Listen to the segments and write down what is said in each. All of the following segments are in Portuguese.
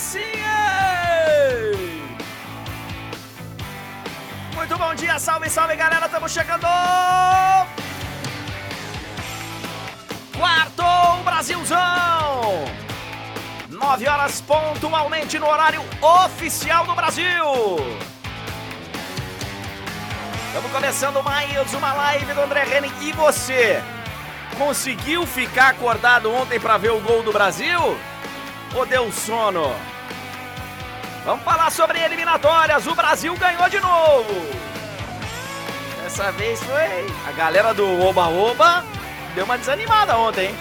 Sim! Muito bom dia, salve, salve galera, estamos chegando! Quarto Brasilzão! 9 horas pontualmente no horário oficial do Brasil! Estamos começando mais uma live do André Henning e você conseguiu ficar acordado ontem para ver o gol do Brasil? Ou deu sono? Vamos falar sobre eliminatórias. O Brasil ganhou de novo. Dessa vez foi a galera do Oba Oba deu uma desanimada ontem?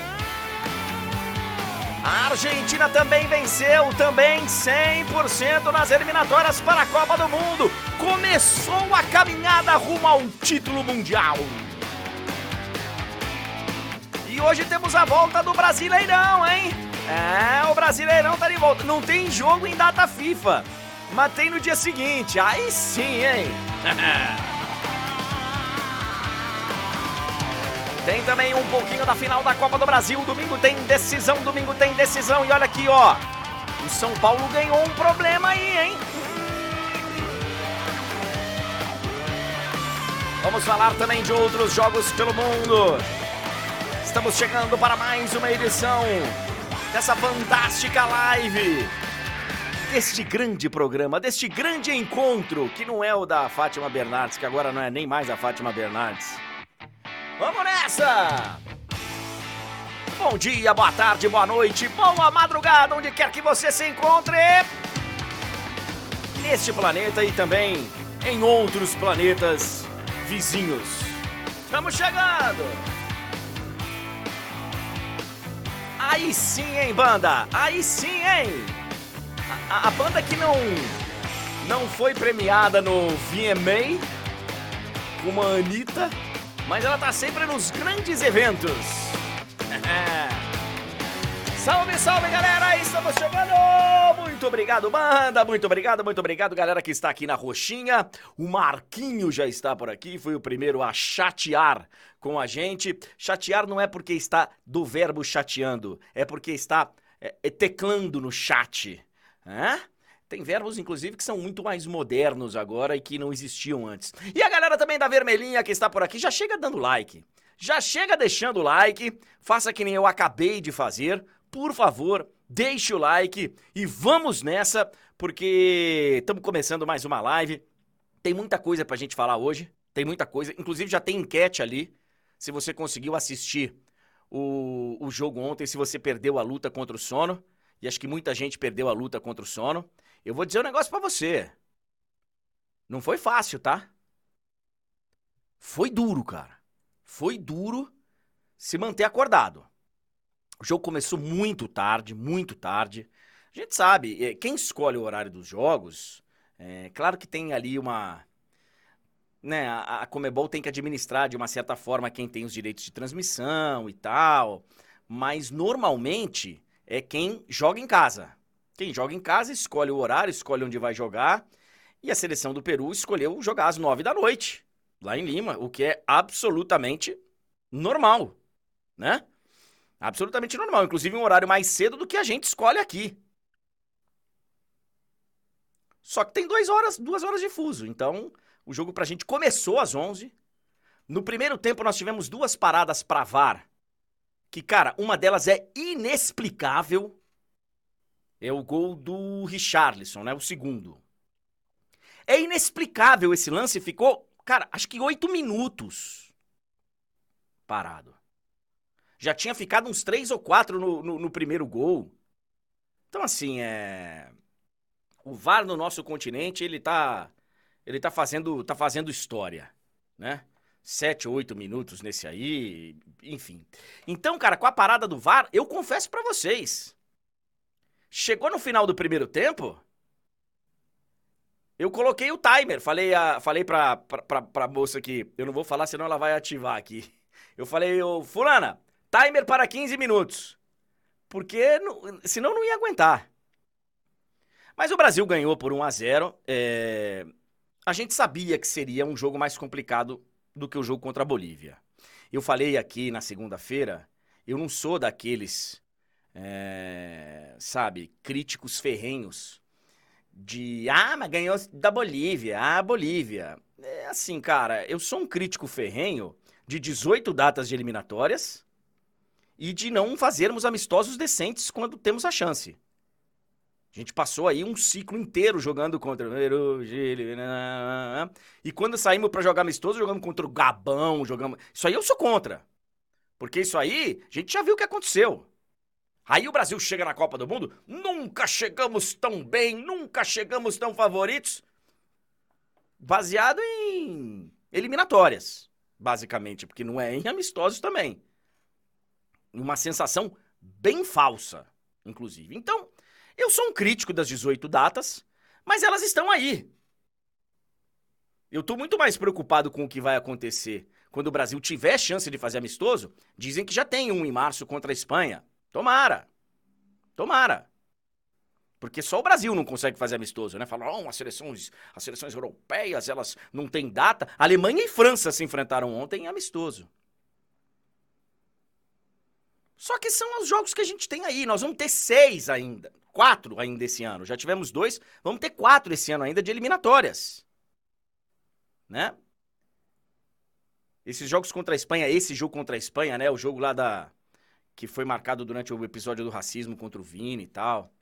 A Argentina também venceu, também 100% nas eliminatórias para a Copa do Mundo. Começou a caminhada rumo ao título mundial. E hoje temos a volta do Brasileirão, hein? É, o Brasileirão tá de volta. Não tem jogo em data FIFA, mas tem no dia seguinte. Aí sim, hein? Tem também um pouquinho da final da Copa do Brasil. Domingo tem decisão, domingo tem decisão. E olha aqui, ó. O São Paulo ganhou um problema aí, hein? Vamos falar também de outros jogos pelo mundo. Estamos chegando para mais uma edição dessa fantástica live. Deste grande programa, deste grande encontro, que não é o da Fátima Bernardes, que agora não é nem mais a Fátima Bernardes. Vamos nessa! Bom dia, boa tarde, boa noite, boa madrugada, onde quer que você se encontre! Neste planeta e também em outros planetas vizinhos. Estamos chegando! Aí sim, hein, banda? Aí sim, hein? A, a banda que não não foi premiada no VMA como a Anitta, mas ela tá sempre nos grandes eventos. Salve, salve, galera! Estamos chegando! Muito obrigado, banda! Muito obrigado, muito obrigado, galera que está aqui na roxinha. O Marquinho já está por aqui, foi o primeiro a chatear com a gente. Chatear não é porque está do verbo chateando, é porque está é, é, teclando no chat. Hã? Tem verbos, inclusive, que são muito mais modernos agora e que não existiam antes. E a galera também da Vermelhinha que está por aqui, já chega dando like. Já chega deixando o like, faça que nem eu acabei de fazer. Por favor, deixe o like e vamos nessa, porque estamos começando mais uma live. Tem muita coisa pra gente falar hoje, tem muita coisa. Inclusive já tem enquete ali se você conseguiu assistir o, o jogo ontem, se você perdeu a luta contra o sono. E acho que muita gente perdeu a luta contra o sono. Eu vou dizer um negócio para você. Não foi fácil, tá? Foi duro, cara. Foi duro se manter acordado. O jogo começou muito tarde, muito tarde. A gente sabe, é, quem escolhe o horário dos jogos, é claro que tem ali uma, né, a Comebol tem que administrar de uma certa forma quem tem os direitos de transmissão e tal, mas normalmente é quem joga em casa. Quem joga em casa escolhe o horário, escolhe onde vai jogar, e a seleção do Peru escolheu jogar às nove da noite, lá em Lima, o que é absolutamente normal, né? Absolutamente normal, inclusive um horário mais cedo do que a gente escolhe aqui. Só que tem duas horas, duas horas de fuso, então o jogo pra gente começou às 11. No primeiro tempo nós tivemos duas paradas pra VAR. Que, cara, uma delas é inexplicável. É o gol do Richarlison, né? O segundo. É inexplicável esse lance. Ficou, cara, acho que oito minutos parado. Já tinha ficado uns três ou quatro no, no, no primeiro gol. Então, assim, é. O VAR no nosso continente, ele tá ele tá fazendo, tá fazendo história, né? Sete, oito minutos nesse aí, enfim. Então, cara, com a parada do VAR, eu confesso para vocês. Chegou no final do primeiro tempo, eu coloquei o timer. Falei, a, falei pra, pra, pra, pra moça aqui, eu não vou falar, senão ela vai ativar aqui. Eu falei, ô, fulana, timer para 15 minutos. Porque não, senão não ia aguentar. Mas o Brasil ganhou por 1 a 0 é, a gente sabia que seria um jogo mais complicado do que o jogo contra a Bolívia. Eu falei aqui na segunda-feira, eu não sou daqueles é, sabe, críticos ferrenhos de ah, mas ganhou da Bolívia, ah, Bolívia. É assim, cara, eu sou um crítico ferrenho de 18 datas de eliminatórias e de não fazermos amistosos decentes quando temos a chance. A gente passou aí um ciclo inteiro jogando contra o Peru, Chile, e quando saímos para jogar amistoso, jogamos contra o Gabão, jogamos. Isso aí eu sou contra. Porque isso aí, a gente já viu o que aconteceu. Aí o Brasil chega na Copa do Mundo, nunca chegamos tão bem, nunca chegamos tão favoritos. Baseado em eliminatórias, basicamente, porque não é em amistosos também. Uma sensação bem falsa, inclusive. Então, eu sou um crítico das 18 datas, mas elas estão aí. Eu estou muito mais preocupado com o que vai acontecer quando o Brasil tiver chance de fazer amistoso. Dizem que já tem um em março contra a Espanha. Tomara. Tomara. Porque só o Brasil não consegue fazer amistoso, né? Falam, oh, as seleções, as seleções europeias, elas não têm data. Alemanha e França se enfrentaram ontem em amistoso. Só que são os jogos que a gente tem aí. Nós vamos ter seis ainda. Quatro ainda esse ano. Já tivemos dois. Vamos ter quatro esse ano ainda de eliminatórias. Né? Esses jogos contra a Espanha, esse jogo contra a Espanha, né? O jogo lá da, que foi marcado durante o episódio do racismo contra o Vini e tal.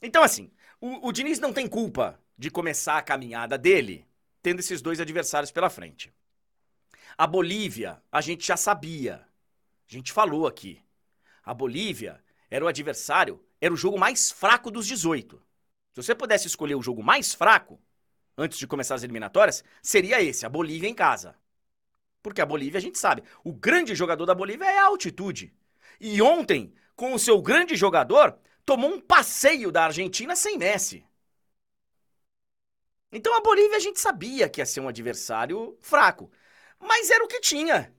Então, assim, o, o Diniz não tem culpa de começar a caminhada dele tendo esses dois adversários pela frente. A Bolívia, a gente já sabia. A gente falou aqui. A Bolívia era o adversário, era o jogo mais fraco dos 18. Se você pudesse escolher o jogo mais fraco, antes de começar as eliminatórias, seria esse, a Bolívia em casa. Porque a Bolívia, a gente sabe, o grande jogador da Bolívia é a altitude. E ontem, com o seu grande jogador, tomou um passeio da Argentina sem Messi. Então a Bolívia a gente sabia que ia ser um adversário fraco, mas era o que tinha.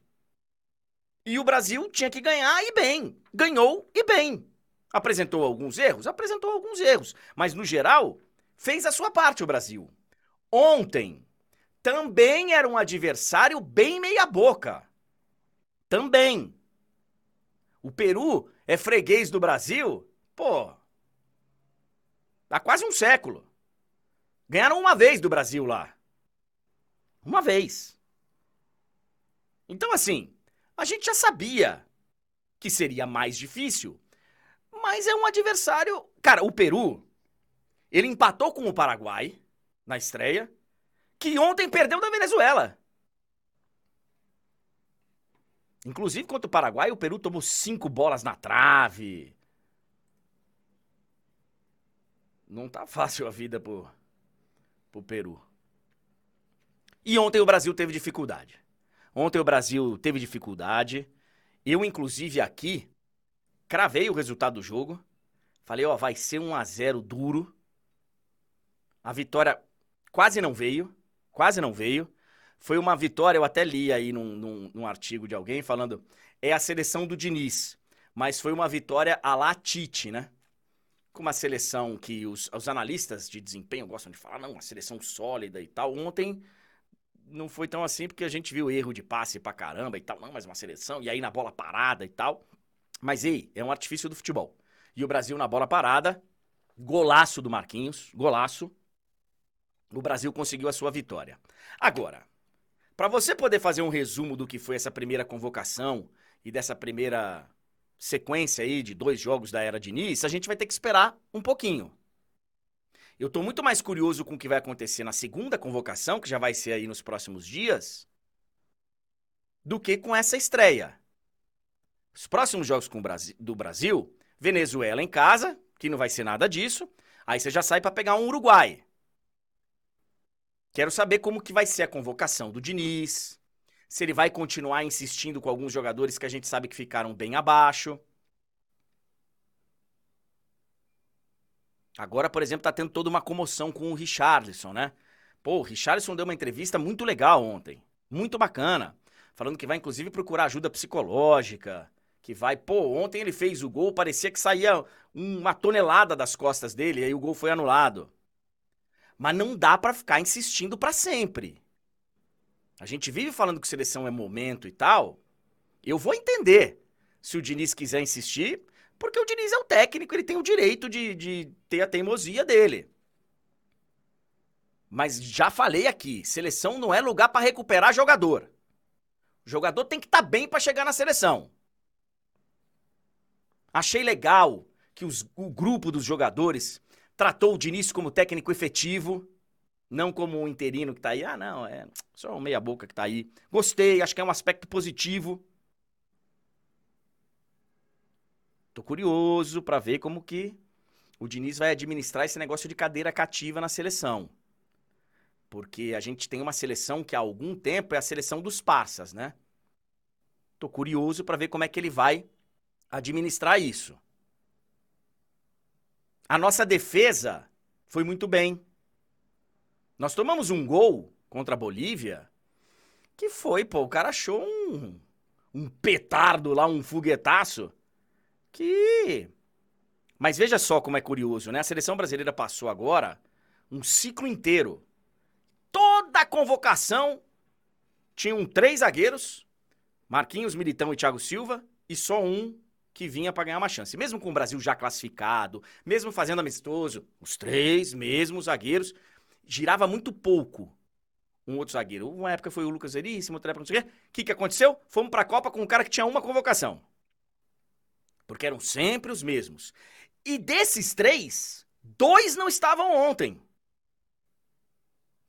E o Brasil tinha que ganhar e bem. Ganhou e bem. Apresentou alguns erros? Apresentou alguns erros, mas no geral fez a sua parte o Brasil. Ontem também era um adversário bem meia-boca. Também. O Peru é freguês do Brasil? Pô. Há quase um século. Ganharam uma vez do Brasil lá. Uma vez. Então, assim, a gente já sabia que seria mais difícil, mas é um adversário. Cara, o Peru, ele empatou com o Paraguai na estreia, que ontem perdeu da Venezuela. Inclusive contra o Paraguai, o Peru tomou cinco bolas na trave. Não tá fácil a vida pro, pro Peru. E ontem o Brasil teve dificuldade. Ontem o Brasil teve dificuldade. Eu, inclusive, aqui, cravei o resultado do jogo. Falei, ó, vai ser um a 0 duro. A vitória quase não veio. Quase não veio. Foi uma vitória, eu até li aí num, num, num artigo de alguém falando, é a seleção do Diniz, mas foi uma vitória a la Tite, né? Com uma seleção que os, os analistas de desempenho gostam de falar, não, uma seleção sólida e tal. Ontem não foi tão assim, porque a gente viu erro de passe pra caramba e tal, não, mas uma seleção, e aí na bola parada e tal. Mas ei, é um artifício do futebol. E o Brasil na bola parada, golaço do Marquinhos, golaço. O Brasil conseguiu a sua vitória. Agora, para você poder fazer um resumo do que foi essa primeira convocação e dessa primeira sequência aí de dois jogos da era de início, a gente vai ter que esperar um pouquinho. Eu estou muito mais curioso com o que vai acontecer na segunda convocação, que já vai ser aí nos próximos dias, do que com essa estreia. Os próximos jogos Brasil, do Brasil, Venezuela em casa, que não vai ser nada disso. Aí você já sai para pegar um Uruguai. Quero saber como que vai ser a convocação do Diniz, se ele vai continuar insistindo com alguns jogadores que a gente sabe que ficaram bem abaixo. Agora, por exemplo, tá tendo toda uma comoção com o Richarlison, né? Pô, o Richarlison deu uma entrevista muito legal ontem, muito bacana, falando que vai inclusive procurar ajuda psicológica, que vai, pô, ontem ele fez o gol, parecia que saía uma tonelada das costas dele, e aí o gol foi anulado. Mas não dá para ficar insistindo para sempre. A gente vive falando que seleção é momento e tal. Eu vou entender. Se o Diniz quiser insistir, Porque o Diniz é o técnico, ele tem o direito de, de ter a teimosia dele. Mas já falei aqui, seleção não é lugar para recuperar jogador. O jogador tem que estar tá bem para chegar na seleção. Achei legal que os, o grupo dos jogadores tratou o Diniz como técnico efetivo, não como um interino que tá aí. Ah, não, é só um meia boca que tá aí. Gostei, acho que é um aspecto positivo. Tô curioso para ver como que o Diniz vai administrar esse negócio de cadeira cativa na seleção. Porque a gente tem uma seleção que há algum tempo é a seleção dos parças, né? Tô curioso para ver como é que ele vai administrar isso. A nossa defesa foi muito bem. Nós tomamos um gol contra a Bolívia que foi, pô, o cara achou um, um petardo lá, um foguetaço que. Mas veja só como é curioso, né? A seleção brasileira passou agora um ciclo inteiro. Toda a convocação tinham três zagueiros, Marquinhos, Militão e Thiago Silva, e só um que vinha para ganhar uma chance. Mesmo com o Brasil já classificado, mesmo fazendo amistoso, os três mesmos zagueiros, girava muito pouco um outro zagueiro. Uma época foi o Lucas Veríssimo, outra época não sei o quê. O que, que aconteceu? Fomos para a Copa com um cara que tinha uma convocação. Porque eram sempre os mesmos. E desses três, dois não estavam ontem.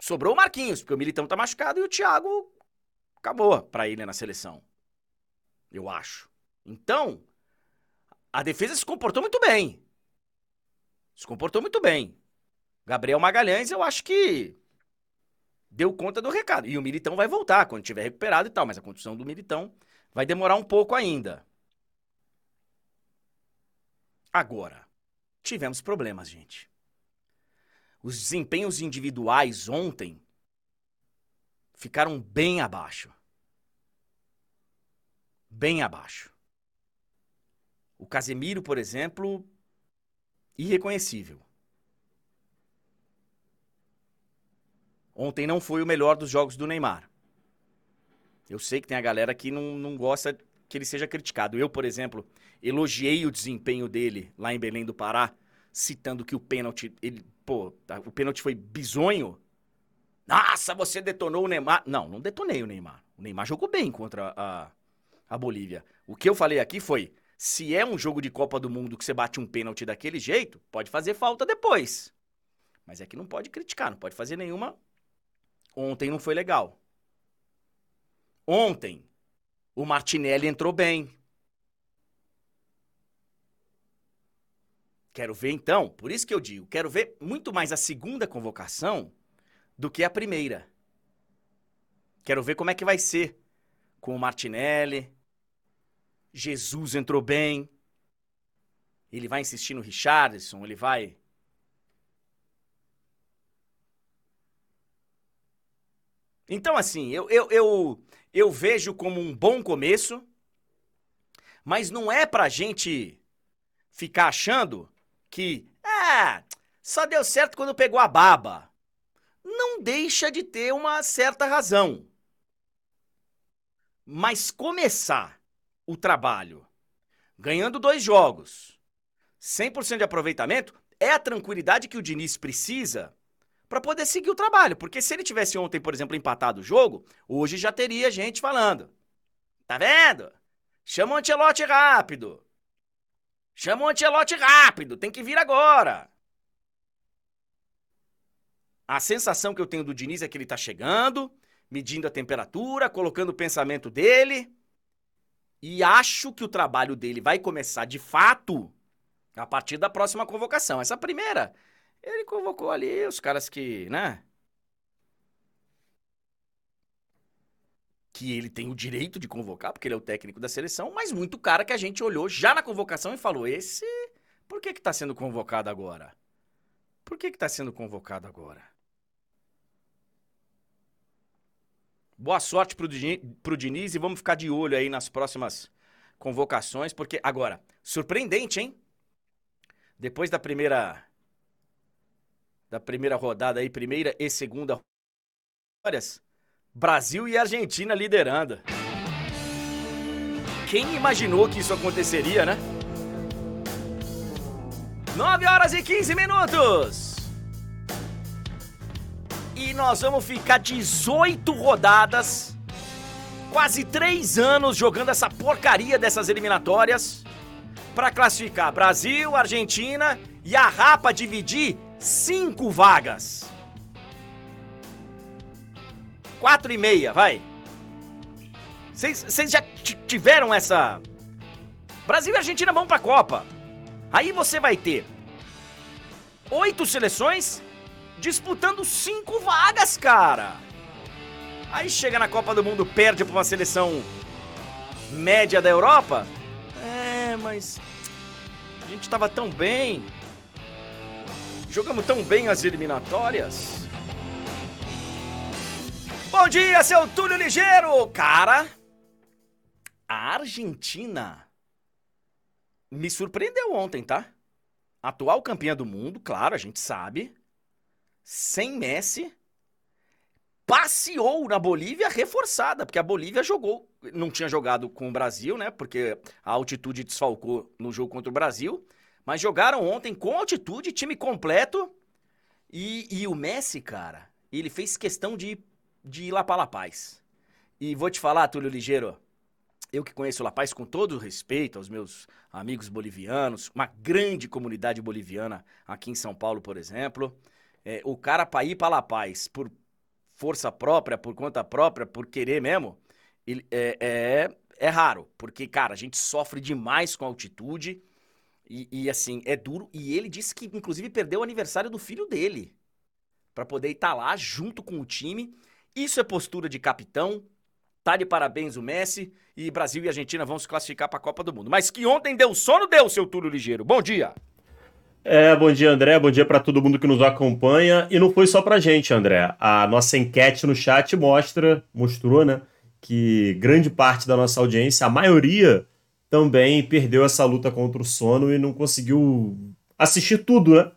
Sobrou o Marquinhos, porque o Militão tá machucado e o Thiago acabou para ele na seleção. Eu acho. Então, a defesa se comportou muito bem. Se comportou muito bem. Gabriel Magalhães, eu acho que deu conta do recado. E o Militão vai voltar quando tiver recuperado e tal, mas a condição do Militão vai demorar um pouco ainda. Agora, tivemos problemas, gente. Os desempenhos individuais ontem ficaram bem abaixo. Bem abaixo. O Casemiro, por exemplo, irreconhecível. Ontem não foi o melhor dos jogos do Neymar. Eu sei que tem a galera que não, não gosta que ele seja criticado. Eu, por exemplo, elogiei o desempenho dele lá em Belém do Pará, citando que o pênalti, ele, pô, tá, o pênalti foi bizonho. Nossa, você detonou o Neymar. Não, não detonei o Neymar. O Neymar jogou bem contra a, a Bolívia. O que eu falei aqui foi: se é um jogo de Copa do Mundo que você bate um pênalti daquele jeito, pode fazer falta depois. Mas é que não pode criticar, não pode fazer nenhuma. Ontem não foi legal. Ontem, o Martinelli entrou bem. Quero ver então, por isso que eu digo, quero ver muito mais a segunda convocação do que a primeira. Quero ver como é que vai ser com o Martinelli, Jesus entrou bem. Ele vai insistir no Richardson, ele vai. Então, assim, eu, eu, eu, eu vejo como um bom começo, mas não é pra gente ficar achando que, ah, só deu certo quando pegou a baba. Não deixa de ter uma certa razão. Mas começar o trabalho, ganhando dois jogos, 100% de aproveitamento, é a tranquilidade que o Diniz precisa para poder seguir o trabalho. Porque se ele tivesse ontem, por exemplo, empatado o jogo, hoje já teria gente falando. Tá vendo? Chama o Antelote rápido. Chama o Antelote rápido, tem que vir agora. A sensação que eu tenho do Diniz é que ele tá chegando, medindo a temperatura, colocando o pensamento dele e acho que o trabalho dele vai começar de fato a partir da próxima convocação. Essa primeira, ele convocou ali os caras que, né? Que ele tem o direito de convocar, porque ele é o técnico da seleção, mas muito cara que a gente olhou já na convocação e falou: esse, por que que tá sendo convocado agora? Por que que tá sendo convocado agora? Boa sorte pro, pro Diniz e vamos ficar de olho aí nas próximas convocações, porque agora, surpreendente, hein? Depois da primeira da primeira rodada aí, primeira e segunda horas, Brasil e Argentina liderando. Quem imaginou que isso aconteceria, né? 9 horas e 15 minutos. E nós vamos ficar 18 rodadas, quase 3 anos jogando essa porcaria dessas eliminatórias para classificar Brasil, Argentina e a Rapa dividir 5 vagas. 4 e meia, vai. Vocês já tiveram essa. Brasil e Argentina vão pra Copa. Aí você vai ter oito seleções disputando cinco vagas, cara. Aí chega na Copa do Mundo, perde pra uma seleção média da Europa. É, mas a gente tava tão bem. Jogamos tão bem as eliminatórias. Bom dia, seu Túlio Ligeiro! Cara, a Argentina me surpreendeu ontem, tá? Atual campeã do mundo, claro, a gente sabe. Sem Messi. Passeou na Bolívia reforçada, porque a Bolívia jogou, não tinha jogado com o Brasil, né? Porque a altitude desfalcou no jogo contra o Brasil. Mas jogaram ontem com altitude, time completo. E, e o Messi, cara, ele fez questão de, de ir lá para La Paz. E vou te falar, Túlio Ligeiro, eu que conheço La Paz com todo o respeito aos meus amigos bolivianos, uma grande comunidade boliviana aqui em São Paulo, por exemplo. É, o cara para ir para La Paz por força própria, por conta própria, por querer mesmo, ele, é, é, é, raro. Porque, cara, a gente sofre demais com altitude e, e, assim, é duro. E ele disse que, inclusive, perdeu o aniversário do filho dele para poder estar lá junto com o time. Isso é postura de capitão, Tá de parabéns o Messi e Brasil e Argentina vão se classificar para a Copa do Mundo. Mas que ontem deu sono, deu, seu Túlio Ligeiro. Bom dia. É, bom dia, André. Bom dia para todo mundo que nos acompanha. E não foi só pra gente, André. A nossa enquete no chat mostra, mostrou, né, que grande parte da nossa audiência, a maioria, também perdeu essa luta contra o sono e não conseguiu assistir tudo, né?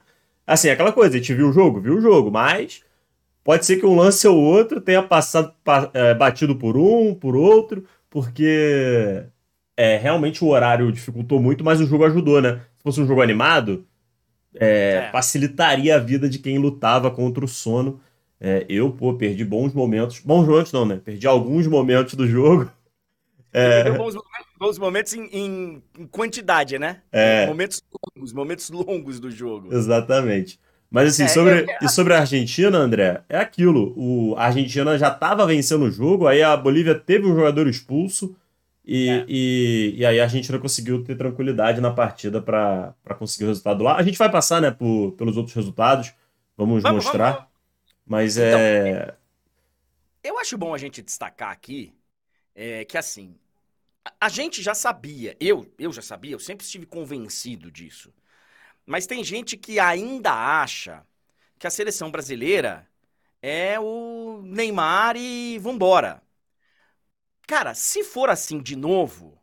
Assim, aquela coisa, a gente viu o jogo, viu o jogo, mas Pode ser que um lance ou outro tenha passado é, batido por um, por outro, porque é, realmente o horário dificultou muito, mas o jogo ajudou, né? Se fosse um jogo animado, é, é. facilitaria a vida de quem lutava contra o sono. É, eu, pô, perdi bons momentos. Bons momentos não, né? Perdi alguns momentos do jogo. É... Bons bons momentos em, em, em, quantidade, né? É. Momentos longos, momentos longos do jogo. Exatamente. Mas assim, é, sobre, e sobre a Argentina, André, é aquilo. O, a Argentina já estava vencendo o jogo, aí a Bolívia teve um jogador expulso e, é. e, e, aí a Argentina conseguiu ter tranquilidade na partida para conseguir o resultado lá. A gente vai passar, né, por, pelos outros resultados, vamos, vamos mostrar. Vamos, Mas então, é. Eu acho bom a gente destacar aqui é, que assim, a, gente já sabia, eu, eu já sabia, eu sempre estive convencido disso mas tem gente que ainda acha que a seleção brasileira é o Neymar e vambora. Cara, se for assim de novo,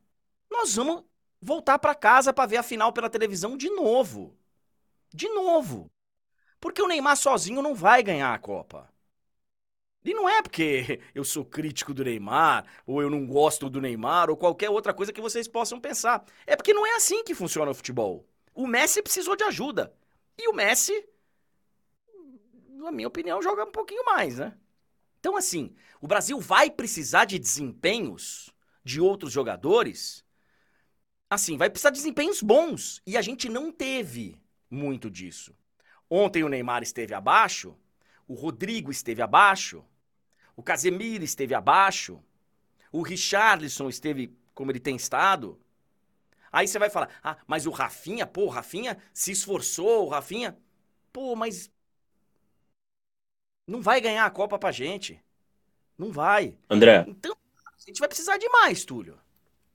nós vamos voltar para casa para ver a final pela televisão de novo. De novo. Porque o Neymar sozinho não vai ganhar a Copa. E não é porque eu sou crítico do Neymar, ou eu não gosto do Neymar, ou qualquer outra coisa que vocês possam pensar. É porque não é assim que funciona o futebol. O Messi precisou de ajuda. E o Messi, na minha opinião, joga um pouquinho mais, né? Então, assim, o Brasil vai precisar de desempenhos de outros jogadores. Assim, vai precisar de desempenhos bons. E a gente não teve muito disso. Ontem o Neymar esteve abaixo, o Rodrigo esteve abaixo, o Casemiro esteve abaixo, o Richarlison esteve como ele tem estado. Aí você vai falar, ah, mas o Rafinha, pô, o Rafinha se esforçou, o Rafinha. Pô, mas. Não vai ganhar a Copa pra gente. Não vai. André. Então, a gente vai precisar de mais, Túlio.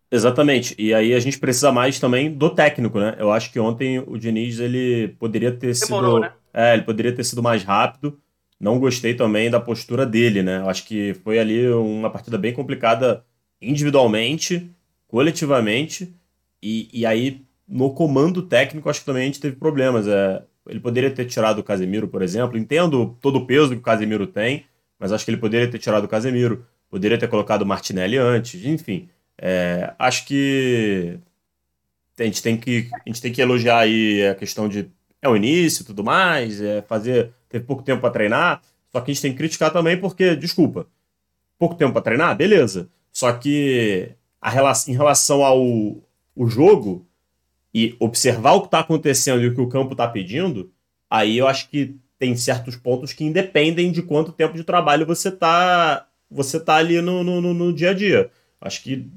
Exatamente. E aí a gente precisa mais também do técnico, né? Eu acho que ontem o Diniz ele poderia ter Demorou, sido. Né? É, ele poderia ter sido mais rápido. Não gostei também da postura dele, né? Acho que foi ali uma partida bem complicada individualmente, coletivamente. E, e aí, no comando técnico, acho que também a gente teve problemas. É, ele poderia ter tirado o Casemiro, por exemplo. Entendo todo o peso que o Casemiro tem, mas acho que ele poderia ter tirado o Casemiro. Poderia ter colocado o Martinelli antes, enfim. É, acho que a gente tem que, a gente tem que elogiar aí a questão de é o início e tudo mais, é fazer, teve pouco tempo para treinar, só que a gente tem que criticar também porque, desculpa, pouco tempo para treinar, beleza. Só que a relação, em relação ao o jogo e observar o que está acontecendo e o que o campo está pedindo, aí eu acho que tem certos pontos que independem de quanto tempo de trabalho você está você tá ali no, no, no, dia a dia. Acho que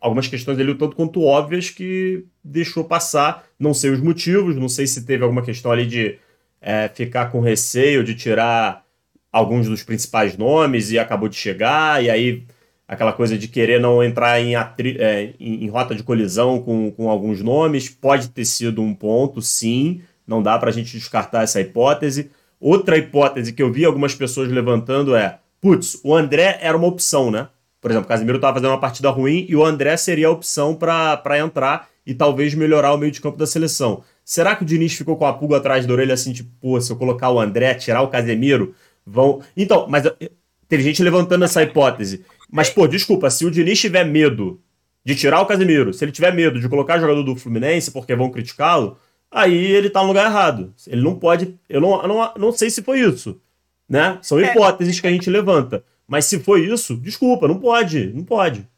algumas questões ali tanto quanto óbvias que deixou passar. Não sei os motivos, não sei se teve alguma questão ali de é, ficar com receio de tirar alguns dos principais nomes e acabou de chegar, e aí aquela coisa de querer não entrar em, é, em, em, rota de colisão com, com alguns nomes, pode ter sido um ponto, sim, não dá para a gente descartar essa hipótese. Outra hipótese que eu vi algumas pessoas levantando é, putz, o André era uma opção, né? Por exemplo, o Casemiro estava fazendo uma partida ruim e o André seria a opção para entrar e talvez melhorar o meio de campo da seleção. Será que o Diniz ficou com a pulga atrás da orelha assim, tipo, pô, se eu colocar o André, tirar o Casemiro, vão. Então, mas eh, teve gente levantando essa hipótese. Mas, pô, desculpa, se o Diniz tiver medo de tirar o Casemiro, se ele tiver medo de colocar jogador do Fluminense porque vão criticá-lo, aí ele tá no lugar errado. Ele não pode. Eu não, eu não, não sei se foi isso. Né? São é. hipóteses que a gente levanta. Mas se foi isso, desculpa, não pode, não pode.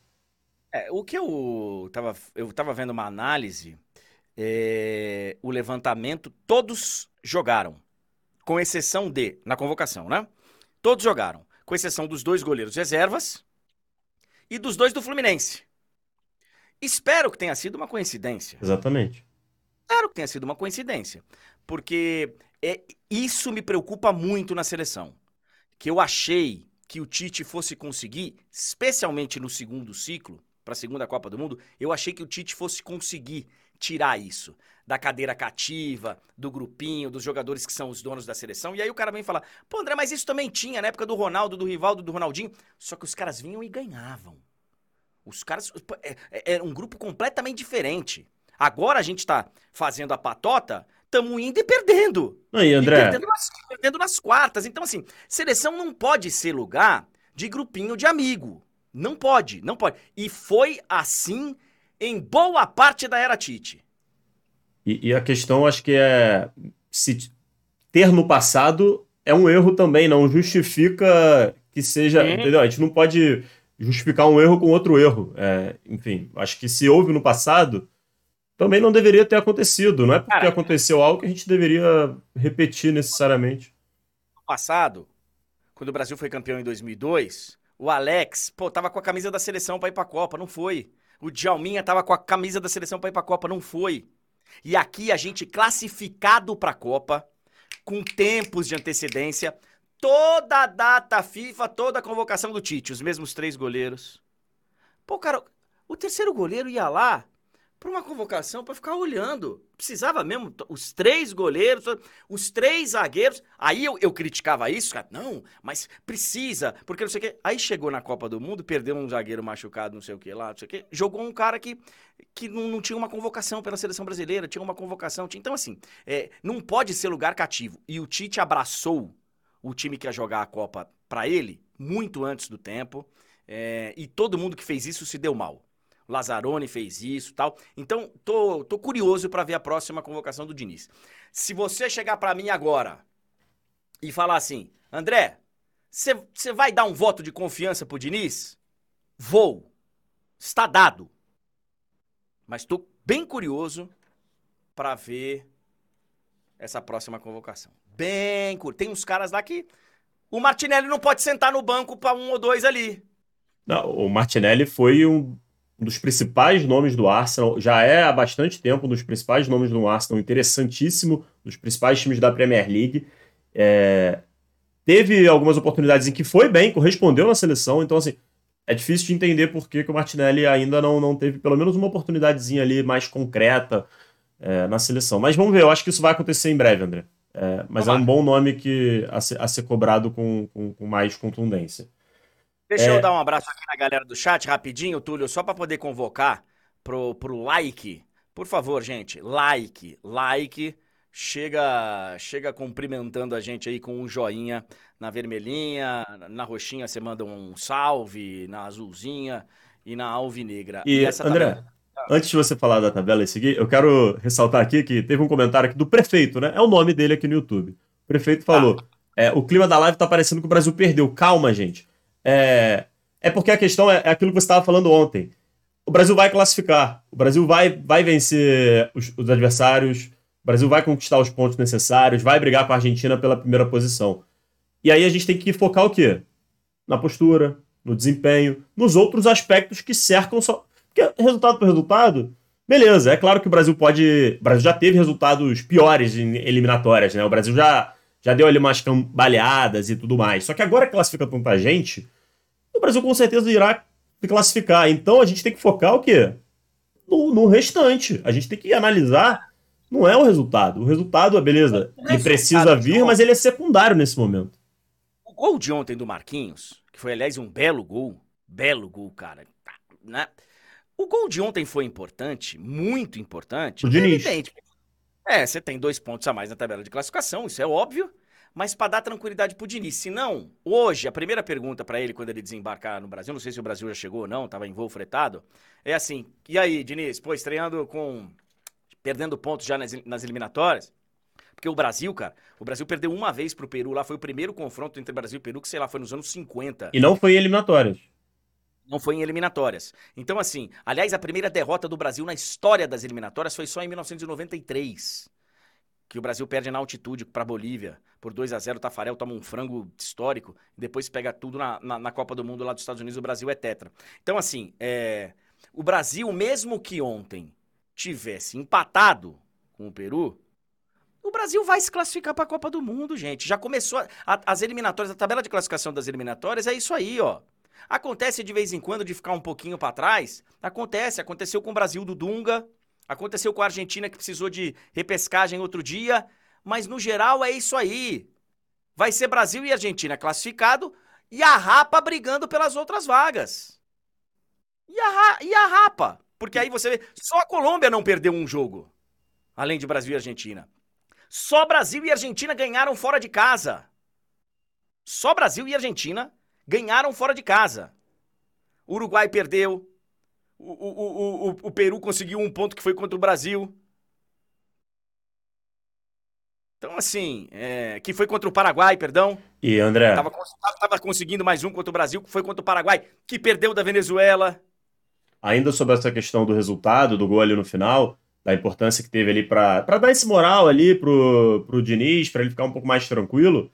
É, o que eu tava, eu tava vendo uma análise, é, o levantamento, todos jogaram, com exceção de, na convocação, né? Todos jogaram, com exceção dos dois goleiros reservas e dos dois do Fluminense. Espero que tenha sido uma coincidência. Exatamente. Espero que tenha sido uma coincidência, porque é, isso me preocupa muito na seleção. Que eu achei que o Tite fosse conseguir, especialmente no segundo ciclo, para a segunda Copa do Mundo, eu achei que o Tite fosse conseguir tirar isso da cadeira cativa, do grupinho, dos jogadores que são os donos da seleção. E aí o cara vem falar: pô, André, mas isso também tinha na época do Ronaldo, do Rivaldo, do Ronaldinho. Só que os caras vinham e ganhavam. Os caras. É, é, era um grupo completamente diferente. Agora a gente tá fazendo a patota estamos indo e perdendo. Aí, André. E perdendo nas, perdendo nas quartas. Então, assim, seleção não pode ser lugar de grupinho de amigo. Não pode, não pode. E foi assim em boa parte da era Tite. E, e a questão, acho que é. Se ter no passado é um erro também, não justifica que seja. Entendeu? A gente não pode justificar um erro com outro erro. É, enfim, acho que se houve no passado, também não deveria ter acontecido. Não é porque Cara, aconteceu algo que a gente deveria repetir necessariamente. No passado, quando o Brasil foi campeão em 2002, o Alex, pô, tava com a camisa da seleção para ir pra Copa, não foi. O Djalminha tava com a camisa da seleção para ir pra Copa, não foi. E aqui a gente classificado pra Copa, com tempos de antecedência, toda a data FIFA, toda a convocação do Tite, os mesmos três goleiros. Pô, cara, o terceiro goleiro ia lá, para uma convocação para ficar olhando. Precisava mesmo os três goleiros, os três zagueiros. Aí eu, eu criticava isso, cara. Não, mas precisa, porque não sei o quê. Aí chegou na Copa do Mundo, perdeu um zagueiro machucado, não sei o que lá, não sei o quê. Jogou um cara que, que não, não tinha uma convocação pela seleção brasileira, tinha uma convocação. Tinha... Então, assim, é, não pode ser lugar cativo. E o Tite abraçou o time que ia jogar a Copa para ele muito antes do tempo. É, e todo mundo que fez isso se deu mal. Lazzaroni fez isso tal. Então, tô, tô curioso para ver a próxima convocação do Diniz. Se você chegar para mim agora e falar assim, André, você vai dar um voto de confiança pro Diniz? Vou. Está dado. Mas tô bem curioso para ver essa próxima convocação. Bem curioso. Tem uns caras lá que o Martinelli não pode sentar no banco para um ou dois ali. Não, o Martinelli foi um um dos principais nomes do Arsenal, já é há bastante tempo um dos principais nomes do Arsenal, interessantíssimo, dos principais times da Premier League. É... Teve algumas oportunidades em que foi bem, correspondeu na seleção, então assim, é difícil de entender por que, que o Martinelli ainda não, não teve pelo menos uma oportunidadezinha ali mais concreta é, na seleção. Mas vamos ver, eu acho que isso vai acontecer em breve, André. É, mas é um bom nome que, a, ser, a ser cobrado com, com, com mais contundência. Deixa é... eu dar um abraço aqui na galera do chat, rapidinho, Túlio, só para poder convocar pro, pro like. Por favor, gente, like, like. Chega, chega cumprimentando a gente aí com um joinha na vermelhinha, na roxinha você manda um salve, na azulzinha e na alvinegra. E, e essa André, antes de você falar da tabela e seguir, eu quero ressaltar aqui que teve um comentário aqui do prefeito, né? É o nome dele aqui no YouTube. O prefeito falou: ah. é, o clima da live tá parecendo que o Brasil perdeu. Calma, gente. É, é porque a questão é, é aquilo que você estava falando ontem. O Brasil vai classificar. O Brasil vai, vai vencer os, os adversários. O Brasil vai conquistar os pontos necessários. Vai brigar com a Argentina pela primeira posição. E aí a gente tem que focar o quê? Na postura, no desempenho, nos outros aspectos que cercam só. Porque resultado por resultado, beleza. É claro que o Brasil pode. O Brasil já teve resultados piores em eliminatórias, né? O Brasil já, já deu ali umas cambaleadas e tudo mais. Só que agora que classifica tanta gente, o Brasil com certeza irá se classificar. Então a gente tem que focar o quê? No, no restante. A gente tem que analisar. Não é o resultado. O resultado, é beleza, ele precisa vir, mas ele é secundário nesse momento. O gol de ontem do Marquinhos, que foi, aliás, um belo gol. Belo gol, cara. Né? O gol de ontem foi importante, muito importante. O Diniz. Evidente. É, você tem dois pontos a mais na tabela de classificação, isso é óbvio mas para dar tranquilidade pro Diniz. Se não, hoje, a primeira pergunta para ele quando ele desembarcar no Brasil, não sei se o Brasil já chegou ou não, tava em voo fretado, é assim: e aí, Diniz, pô, estreando com. perdendo pontos já nas, nas eliminatórias? Porque o Brasil, cara, o Brasil perdeu uma vez pro Peru lá, foi o primeiro confronto entre Brasil e Peru, que sei lá, foi nos anos 50. E não foi eliminatórias. Não foi em eliminatórias. Então, assim, aliás, a primeira derrota do Brasil na história das eliminatórias foi só em 1993 que o Brasil perde na altitude para a Bolívia por 2 a 0 o Tafarel toma um frango histórico depois pega tudo na, na, na, Copa do Mundo lá dos Estados Unidos, o Brasil é tetra. Então, assim, é, o Brasil, mesmo que ontem tivesse empatado com o Peru, o Brasil vai se classificar para a Copa do Mundo, gente. Já começou a, a, as eliminatórias, a tabela de classificação das eliminatórias é isso aí, ó. Acontece de vez em quando de ficar um pouquinho para trás. Acontece, aconteceu com o Brasil do Dunga, Aconteceu com a Argentina que precisou de repescagem outro dia, mas no geral é isso aí. Vai ser Brasil e Argentina classificado e a Rapa brigando pelas outras vagas. E a, e a Rapa, porque aí você vê, só a Colômbia não perdeu um jogo, além de Brasil e Argentina. Só Brasil e Argentina ganharam fora de casa. Só Brasil e Argentina ganharam fora de casa. Uruguai perdeu, o, o, o, o Peru conseguiu um ponto que foi contra o Brasil. Então, assim, é, que foi contra o Paraguai, perdão. E, André? Tava, tava, conseguindo mais um contra o Brasil, que foi contra o Paraguai, que perdeu da Venezuela. Ainda sobre essa questão do resultado, do gol ali no final, da importância que teve ali para dar esse moral ali pro, pro Diniz, para ele ficar um pouco mais tranquilo.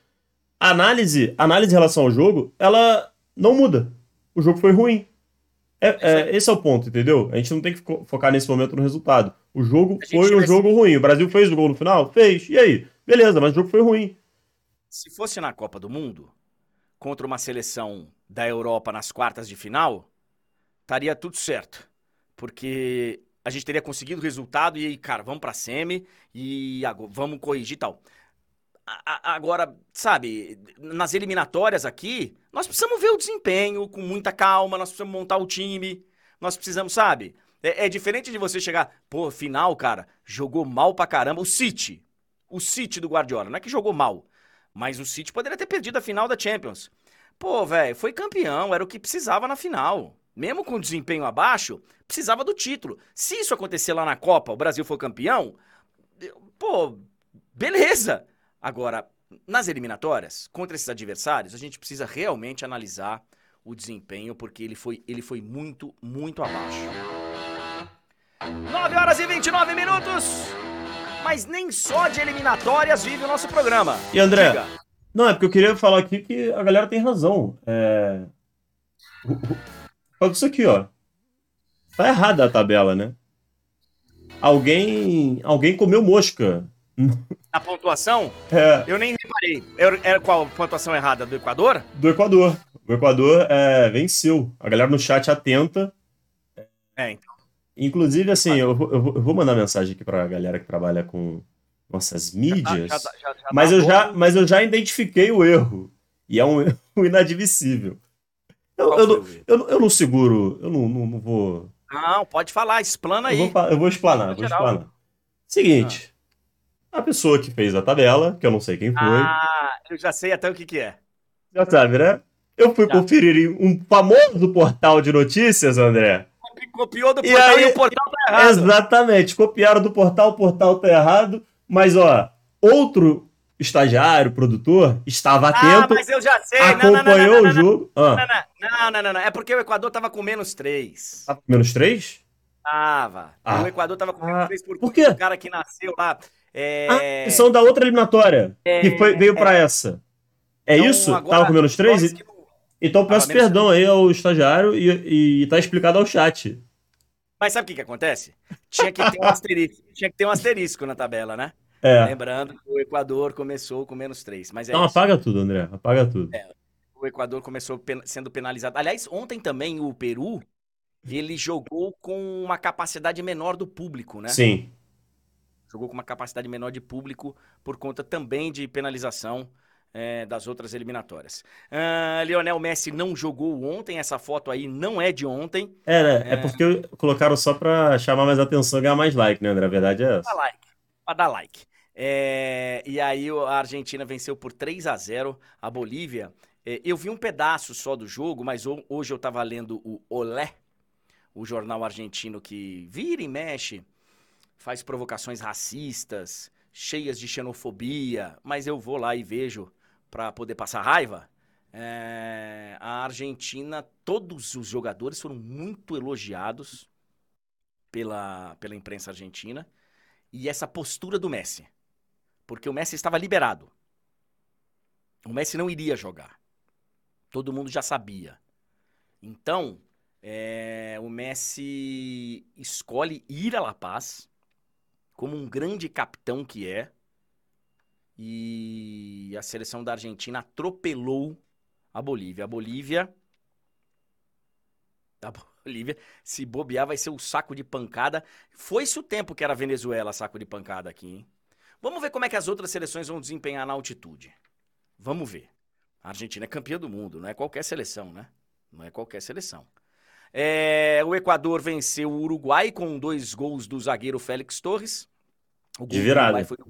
A análise, análise em relação ao jogo, ela não muda. O jogo foi ruim. É, é, esse é o ponto, entendeu? A gente não tem que focar nesse momento no resultado. O jogo foi um jogo ruim. O Brasil fez o gol no final? Fez. E aí? Beleza, mas o jogo foi ruim. Se fosse na Copa do Mundo, contra uma seleção da Europa nas quartas de final, estaria tudo certo. Porque a gente teria conseguido o resultado e aí, cara, vamos pra semi e vamos corrigir e tal agora, sabe, nas eliminatórias aqui, nós precisamos ver o desempenho com muita calma, nós precisamos montar o time, nós precisamos, sabe? É, é, diferente de você chegar, pô, final, cara, jogou mal pra caramba. O City, o City do Guardiola, não é que jogou mal, mas o City poderia ter perdido a final da Champions. Pô, velho, foi campeão, era o que precisava na final. Mesmo com desempenho abaixo, precisava do título. Se isso acontecer lá na Copa, o Brasil for campeão, pô, beleza. Agora, nas eliminatórias, contra esses adversários, a gente precisa realmente analisar o desempenho, porque ele foi, ele foi muito, muito abaixo. 9 horas e 29 minutos! Mas nem só de eliminatórias vive o nosso programa. E André? Diga. Não, é porque eu queria falar aqui que a galera tem razão. É. Olha isso aqui, ó. Tá errada a tabela, né? Alguém, alguém comeu mosca a pontuação? É. Eu nem reparei. Era, qual a pontuação errada? Do Equador? Do Equador. O Equador é, venceu. A galera no chat atenta. É, então. Inclusive, assim, eu, eu, eu, vou mandar mensagem aqui pra galera que trabalha com nossas mídias. Já tá, já, já, mas, eu já, mas eu já identifiquei o erro. E é um erro inadmissível. Eu, eu, eu, eu, não seguro, eu não, não, não, vou. Não, pode falar, explana aí. Eu vou, eu vou explanar, vou explanar. Seguinte, ah a pessoa que fez a tabela, que eu não sei quem foi. Ah, eu já sei até o que, que é. Já sabe, né? Eu fui já. conferir em um famoso portal de notícias, André. copiou do portal e, aí, e o portal tá errado. Exatamente, copiaram do portal, o portal tá errado. Mas, ó, outro estagiário, produtor, estava ah, atento. Ah, mas eu já sei. Acompanhou não, não, não, o jogo. Ah. Não, não, não, É porque o Equador tava com menos 3. Tava com menos 3? Tava. Ah. O Equador tava com menos 3 por, por quê? o cara que nasceu lá. É... Ah, são da outra eliminatória, é... que foi, veio para é... essa. É então, isso? Agora, tava com menos 3? E... Então peço perdão aí ao estagiário e, e tá explicado ao chat. Mas sabe o que que acontece? Tinha que ter um asterisco, tinha que ter um asterisco na tabela, né? É. Lembrando que o Equador começou com menos 3. Mas é Não, isso. apaga tudo, André. Apaga tudo. É, o Equador começou pen sendo penalizado. Aliás, ontem também o Peru, ele jogou com uma capacidade menor do público, né? Sim. Jogou com uma capacidade menor de público por conta também de penalização é, das outras eliminatórias. Uh, Lionel Messi não jogou ontem, essa foto aí não é de ontem. É, né? É, é porque colocaram só pra chamar mais atenção e ganhar mais like, né, André? A verdade é essa. Pra like. Pra dar like. É, e aí a Argentina venceu por 3 a 0 a Bolívia. Eu vi um pedaço só do jogo, mas hoje eu estava lendo o Olé, o jornal argentino que vira e mexe, faz provocações racistas, cheias de xenofobia, mas eu vou lá e vejo para poder passar raiva. É, a Argentina, todos os jogadores foram muito elogiados pela, pela imprensa argentina. E essa postura do Messi porque o Messi estava liberado. O Messi não iria jogar. Todo mundo já sabia. Então, é, o Messi escolhe ir a La Paz como um grande capitão que é. E a seleção da Argentina atropelou a Bolívia. A Bolívia. A Bolívia, se bobear, vai ser o saco de pancada. Foi-se o tempo que era Venezuela saco de pancada aqui, hein? Vamos ver como é que as outras seleções vão desempenhar na altitude. Vamos ver. A Argentina é campeã do mundo, não é qualquer seleção, né? Não é qualquer seleção. É, o Equador venceu o Uruguai com dois gols do zagueiro Félix Torres. O de virada. Foi do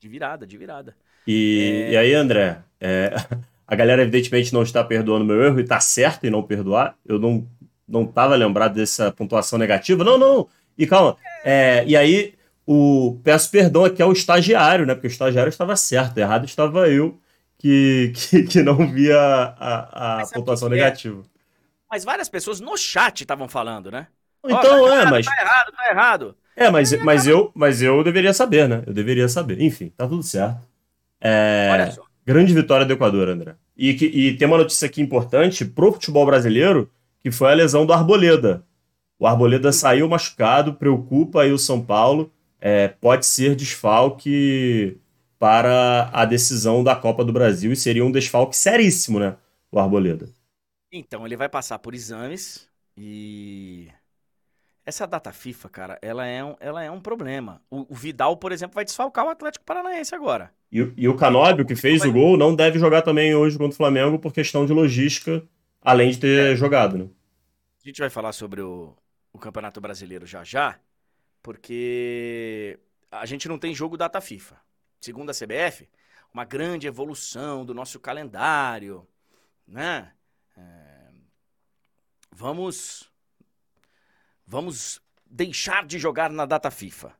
de virada, de virada. E, é... e aí, André, é, a galera evidentemente não está perdoando meu erro e está certo em não perdoar. Eu não não estava lembrado dessa pontuação negativa. Não, não. E calma. É, e aí o peço perdão aqui ao estagiário, né? Porque o estagiário estava certo, errado estava eu que, que, que não via a, a pontuação é? negativa. Mas várias pessoas no chat estavam falando, né? Então, oh, tá é, errado, mas. Tá errado, tá errado. É, mas, mas, eu, mas eu deveria saber, né? Eu deveria saber. Enfim, tá tudo certo. É... Olha só. Grande vitória do Equador, André. E, que, e tem uma notícia aqui importante pro futebol brasileiro, que foi a lesão do Arboleda. O Arboleda saiu machucado, preocupa aí o São Paulo é, pode ser desfalque para a decisão da Copa do Brasil e seria um desfalque seríssimo, né? O Arboleda. Então, ele vai passar por exames e. Essa data FIFA, cara, ela é um, ela é um problema. O, o Vidal, por exemplo, vai desfalcar o Atlético Paranaense agora. E, e o Canóbio, que fez vai... o gol, não deve jogar também hoje contra o Flamengo por questão de logística, além de ter é. jogado, né? A gente vai falar sobre o, o Campeonato Brasileiro já já porque a gente não tem jogo data FIFA. Segundo a CBF, uma grande evolução do nosso calendário, né? É, vamos, vamos deixar de jogar na data FIFA.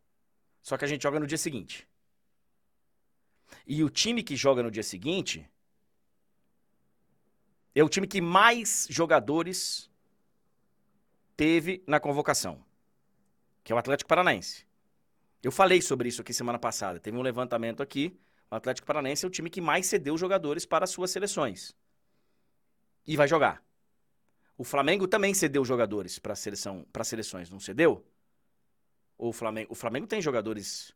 Só que a gente joga no dia seguinte. E o time que joga no dia seguinte é o time que mais jogadores teve na convocação que é o Atlético Paranaense. Eu falei sobre isso aqui semana passada. Teve um levantamento aqui. O Atlético Paranaense é o time que mais cedeu jogadores para as suas seleções. E vai jogar. O Flamengo também cedeu jogadores para seleção, para seleções, não cedeu? Ou o Flamengo, o Flamengo tem jogadores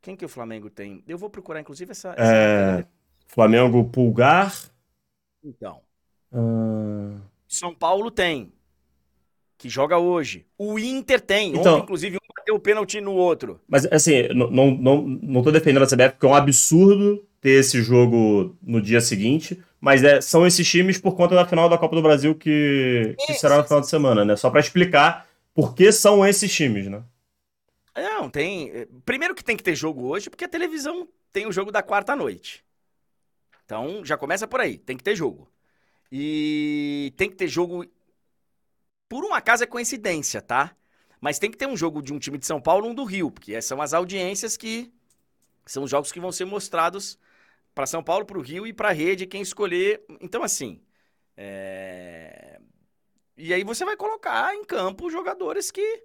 Quem que o Flamengo tem? Eu vou procurar inclusive essa, essa... É... Flamengo Pulgar. Então. Uh... São Paulo tem que joga hoje. O Inter tem. Então, Ontem, inclusive, um bateu o pênalti no outro. Mas, assim, não, não, não, não tô defendendo a CBF, porque é um absurdo ter esse jogo no dia seguinte. Mas é, são esses times por conta da final da Copa do Brasil que, que será no final de semana, né? Só para explicar por que são esses times, né? Não, tem. Primeiro que tem que ter jogo hoje, porque a televisão tem o jogo da quarta noite. Então já começa por aí, tem que ter jogo. E tem que ter jogo Por um acaso é coincidência, tá? Mas tem que ter um jogo de um time de São Paulo e um do Rio, porque são as audiências que são os jogos que vão ser mostrados para São Paulo, para o Rio e para a rede, quem escolher. Então, assim. É... E aí você vai colocar em campo jogadores que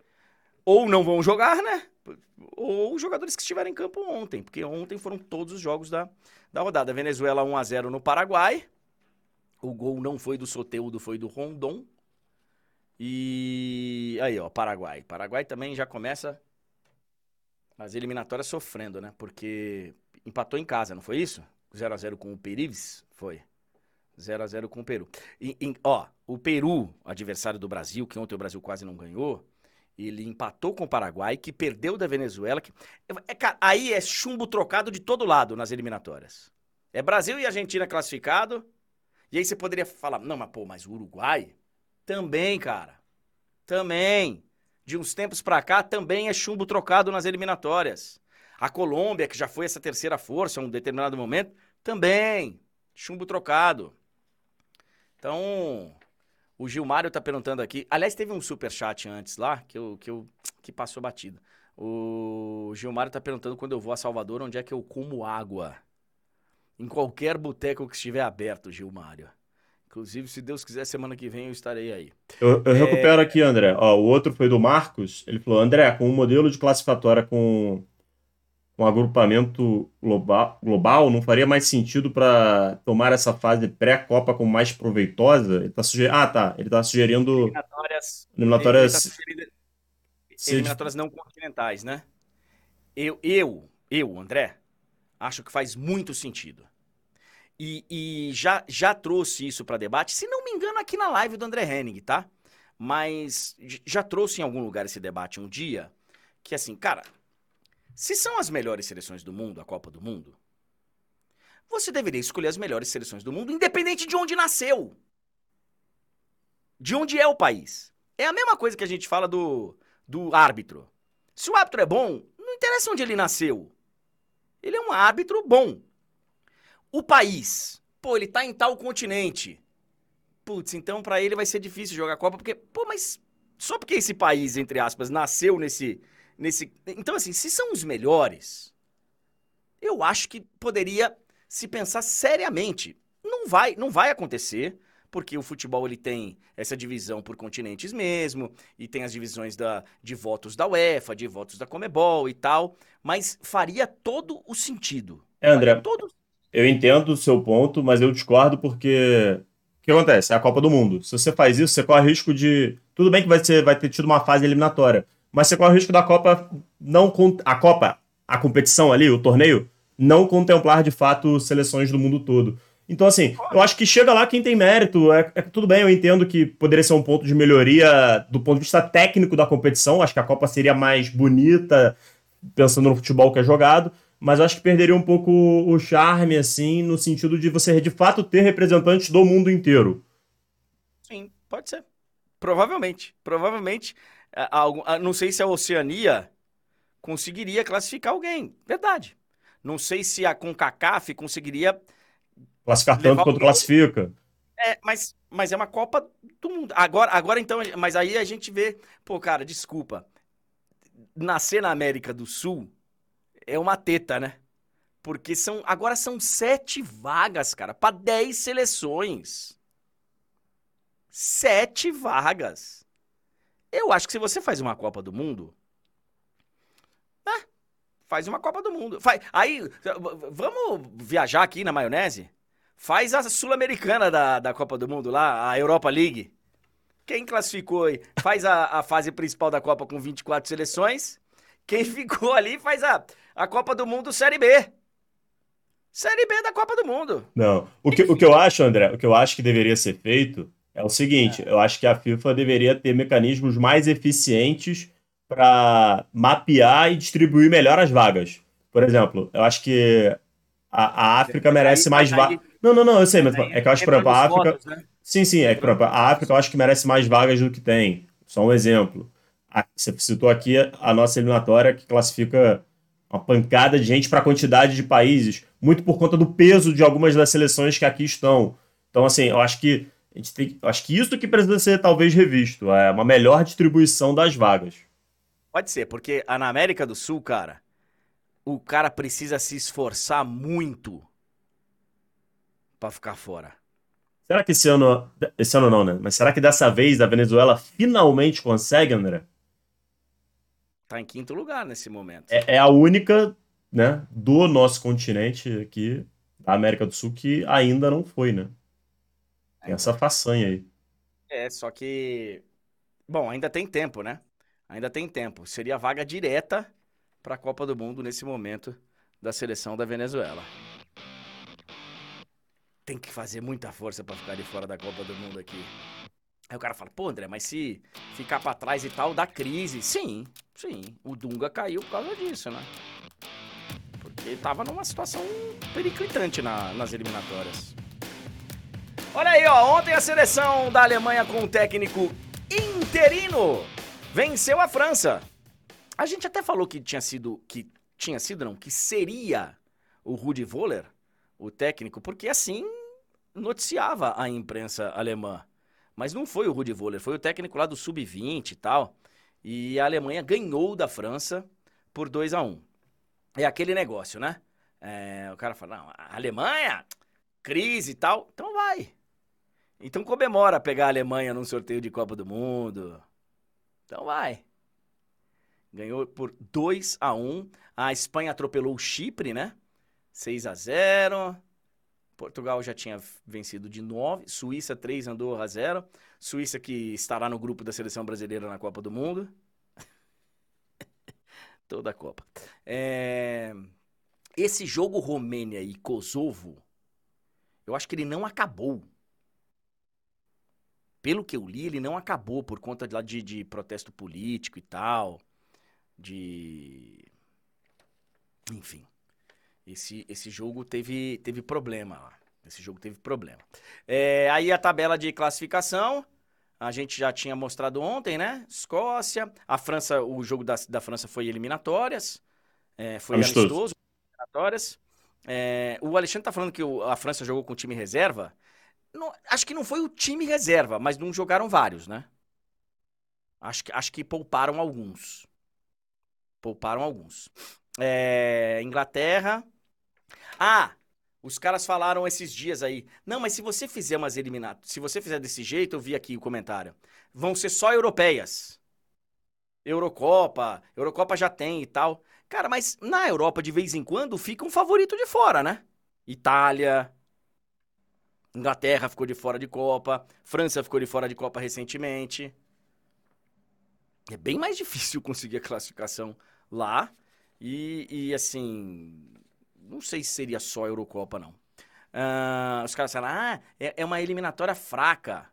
ou não vão jogar, né? Ou jogadores que estiveram em campo ontem, porque ontem foram todos os jogos da, da rodada. Venezuela 1 a 0 no Paraguai. O gol não foi do Soteudo, foi do Rondon. E aí, ó, Paraguai. Paraguai também já começa as eliminatórias sofrendo, né? Porque empatou em casa, não foi isso? 0 a 0 com o Perives? Foi. 0 a 0 com o Peru. E, ó, o Peru, adversário do Brasil, que ontem o Brasil quase não ganhou, ele empatou com o Paraguai, que perdeu da Venezuela. Que, é, cara, aí é chumbo trocado de todo lado nas eliminatórias. É Brasil e Argentina classificado. E aí você poderia falar, não, mas pô, mas o Uruguai também, cara. Também. De uns tempos pra cá, também é chumbo trocado nas eliminatórias. A Colômbia, que já foi essa terceira força em um determinado momento, também. Chumbo trocado. Então, o Gilmário tá perguntando aqui. Aliás, teve um super chat antes lá que eu, que eu que passou batido. O Gilmário tá perguntando quando eu vou a Salvador, onde é que eu como água? Em qualquer boteco que estiver aberto, Gilmário. Inclusive, se Deus quiser, semana que vem eu estarei aí. Eu, eu é... recupero aqui, André. Ó, o outro foi do Marcos. Ele falou: André, com um modelo de classificatória com um agrupamento global, global não faria mais sentido para tomar essa fase pré-Copa como mais proveitosa? Ele tá suger... Ah, tá. Ele está sugerindo. Eliminatórias. Eliminatórias. Tá sugerindo... Eliminatórias não continentais, né? Eu, eu, eu, André, acho que faz muito sentido e, e já, já trouxe isso para debate, se não me engano, aqui na live do André Henning, tá? Mas já trouxe em algum lugar esse debate um dia, que assim, cara, se são as melhores seleções do mundo, a Copa do Mundo, você deveria escolher as melhores seleções do mundo, independente de onde nasceu. De onde é o país. É a mesma coisa que a gente fala do, do árbitro. Se o árbitro é bom, não interessa onde ele nasceu. Ele é um árbitro bom. O país, pô, ele tá em tal continente. Putz, então para ele vai ser difícil jogar a Copa, porque, pô, mas só porque esse país, entre aspas, nasceu nesse. Nesse então, assim, se são os melhores, eu acho que poderia se pensar seriamente. Não vai, não vai acontecer, porque o futebol ele tem essa divisão por continentes mesmo, e tem as divisões da, de votos da UEFA, de votos da Comebol e tal, mas faria todo o sentido. É, André, todo eu entendo o seu ponto, mas eu discordo porque. O que acontece? É a Copa do Mundo. Se você faz isso, você corre risco de. Tudo bem que vai, ser, vai ter tido uma fase eliminatória, mas você corre o risco da Copa não. A Copa, a competição ali, o torneio, não contemplar de fato seleções do mundo todo. Então, assim, eu acho que chega lá quem tem mérito. É, é, tudo bem, eu entendo que poderia ser um ponto de melhoria do ponto de vista técnico da competição. Acho que a Copa seria mais bonita, pensando no futebol que é jogado mas acho que perderia um pouco o charme, assim, no sentido de você de fato ter representantes do mundo inteiro. Sim, pode ser. Provavelmente. Provavelmente. Não sei se a Oceania conseguiria classificar alguém. Verdade. Não sei se a CONCACAF conseguiria. Classificar tanto quanto classifica. É, mas, mas é uma Copa do Mundo. Agora, agora então, mas aí a gente vê. Pô, cara, desculpa. Nascer na América do Sul é uma teta, né? Porque são agora são sete vagas, cara, para dez seleções. Sete vagas. Eu acho que se você faz uma Copa do Mundo, né? Faz uma Copa do Mundo. Faz, aí, vamos viajar aqui na maionese? Faz a Sul-Americana da, da Copa do Mundo lá, a Europa League. Quem classificou aí? Faz a, a fase principal da Copa com 24 seleções. Quem ficou ali faz a, a Copa do Mundo Série B. Série B da Copa do Mundo. Não. O que, o que eu acho, André, o que eu acho que deveria ser feito é o seguinte: é. eu acho que a FIFA deveria ter mecanismos mais eficientes para mapear e distribuir melhor as vagas. Por exemplo, eu acho que a, a África merece mais vagas. Não, não, não, eu sei, mas é que eu acho que, por exemplo, a África. Né? Sim, sim, é que, por exemplo, a África eu acho que merece mais vagas do que tem. Só um exemplo. Você citou aqui a nossa eliminatória que classifica uma pancada de gente para a quantidade de países, muito por conta do peso de algumas das seleções que aqui estão. Então, assim, eu acho que A gente tem, acho que isso que precisa ser talvez revisto, é uma melhor distribuição das vagas. Pode ser, porque na América do Sul, cara, o cara precisa se esforçar muito para ficar fora. Será que esse ano, esse ano não, né? Mas será que dessa vez a Venezuela finalmente consegue, André? Tá em quinto lugar nesse momento. É, é a única, né, do nosso continente aqui, da América do Sul, que ainda não foi, né? Tem essa façanha aí. É, só que. Bom, ainda tem tempo, né? Ainda tem tempo. Seria vaga direta para a Copa do Mundo nesse momento da seleção da Venezuela. Tem que fazer muita força para ficar de fora da Copa do Mundo aqui. Aí o cara fala, pô, André, mas se ficar para trás e tal, dá crise. Sim, sim. O Dunga caiu por causa disso, né? Porque ele tava numa situação periclitante na, nas eliminatórias. Olha aí, ó. Ontem a seleção da Alemanha com o técnico interino venceu a França. A gente até falou que tinha sido. que tinha sido, não, que seria o Rudi Voller, o técnico, porque assim noticiava a imprensa alemã. Mas não foi o Rudi Voller, foi o técnico lá do Sub-20 e tal. E a Alemanha ganhou da França por 2 a 1 um. É aquele negócio, né? É, o cara fala, não, a Alemanha, crise e tal. Então vai. Então comemora pegar a Alemanha num sorteio de Copa do Mundo. Então vai. Ganhou por 2 a 1 A Espanha atropelou o Chipre, né? 6 a 0 Portugal já tinha vencido de 9, Suíça 3, Andorra 0. Suíça que estará no grupo da seleção brasileira na Copa do Mundo. Toda a Copa. É... Esse jogo Romênia e Kosovo, eu acho que ele não acabou. Pelo que eu li, ele não acabou por conta de, de, de protesto político e tal. De. Enfim. Esse, esse jogo teve, teve problema lá. Esse jogo teve problema. É, aí a tabela de classificação. A gente já tinha mostrado ontem, né? Escócia. A França, o jogo da, da França foi eliminatórias. É, foi amistoso. amistoso eliminatórias. É, o Alexandre tá falando que o, a França jogou com time reserva. Não, acho que não foi o time reserva, mas não jogaram vários, né? Acho que, acho que pouparam alguns. Pouparam alguns. É, Inglaterra, ah, os caras falaram esses dias aí. Não, mas se você fizer umas eliminatórias, se você fizer desse jeito, eu vi aqui o comentário. Vão ser só europeias. Eurocopa, Eurocopa já tem e tal. Cara, mas na Europa de vez em quando fica um favorito de fora, né? Itália, Inglaterra ficou de fora de Copa, França ficou de fora de Copa recentemente. É bem mais difícil conseguir a classificação lá. E, e assim, não sei se seria só a Eurocopa, não. Uh, os caras falam, ah, é, é, uma eliminatória fraca.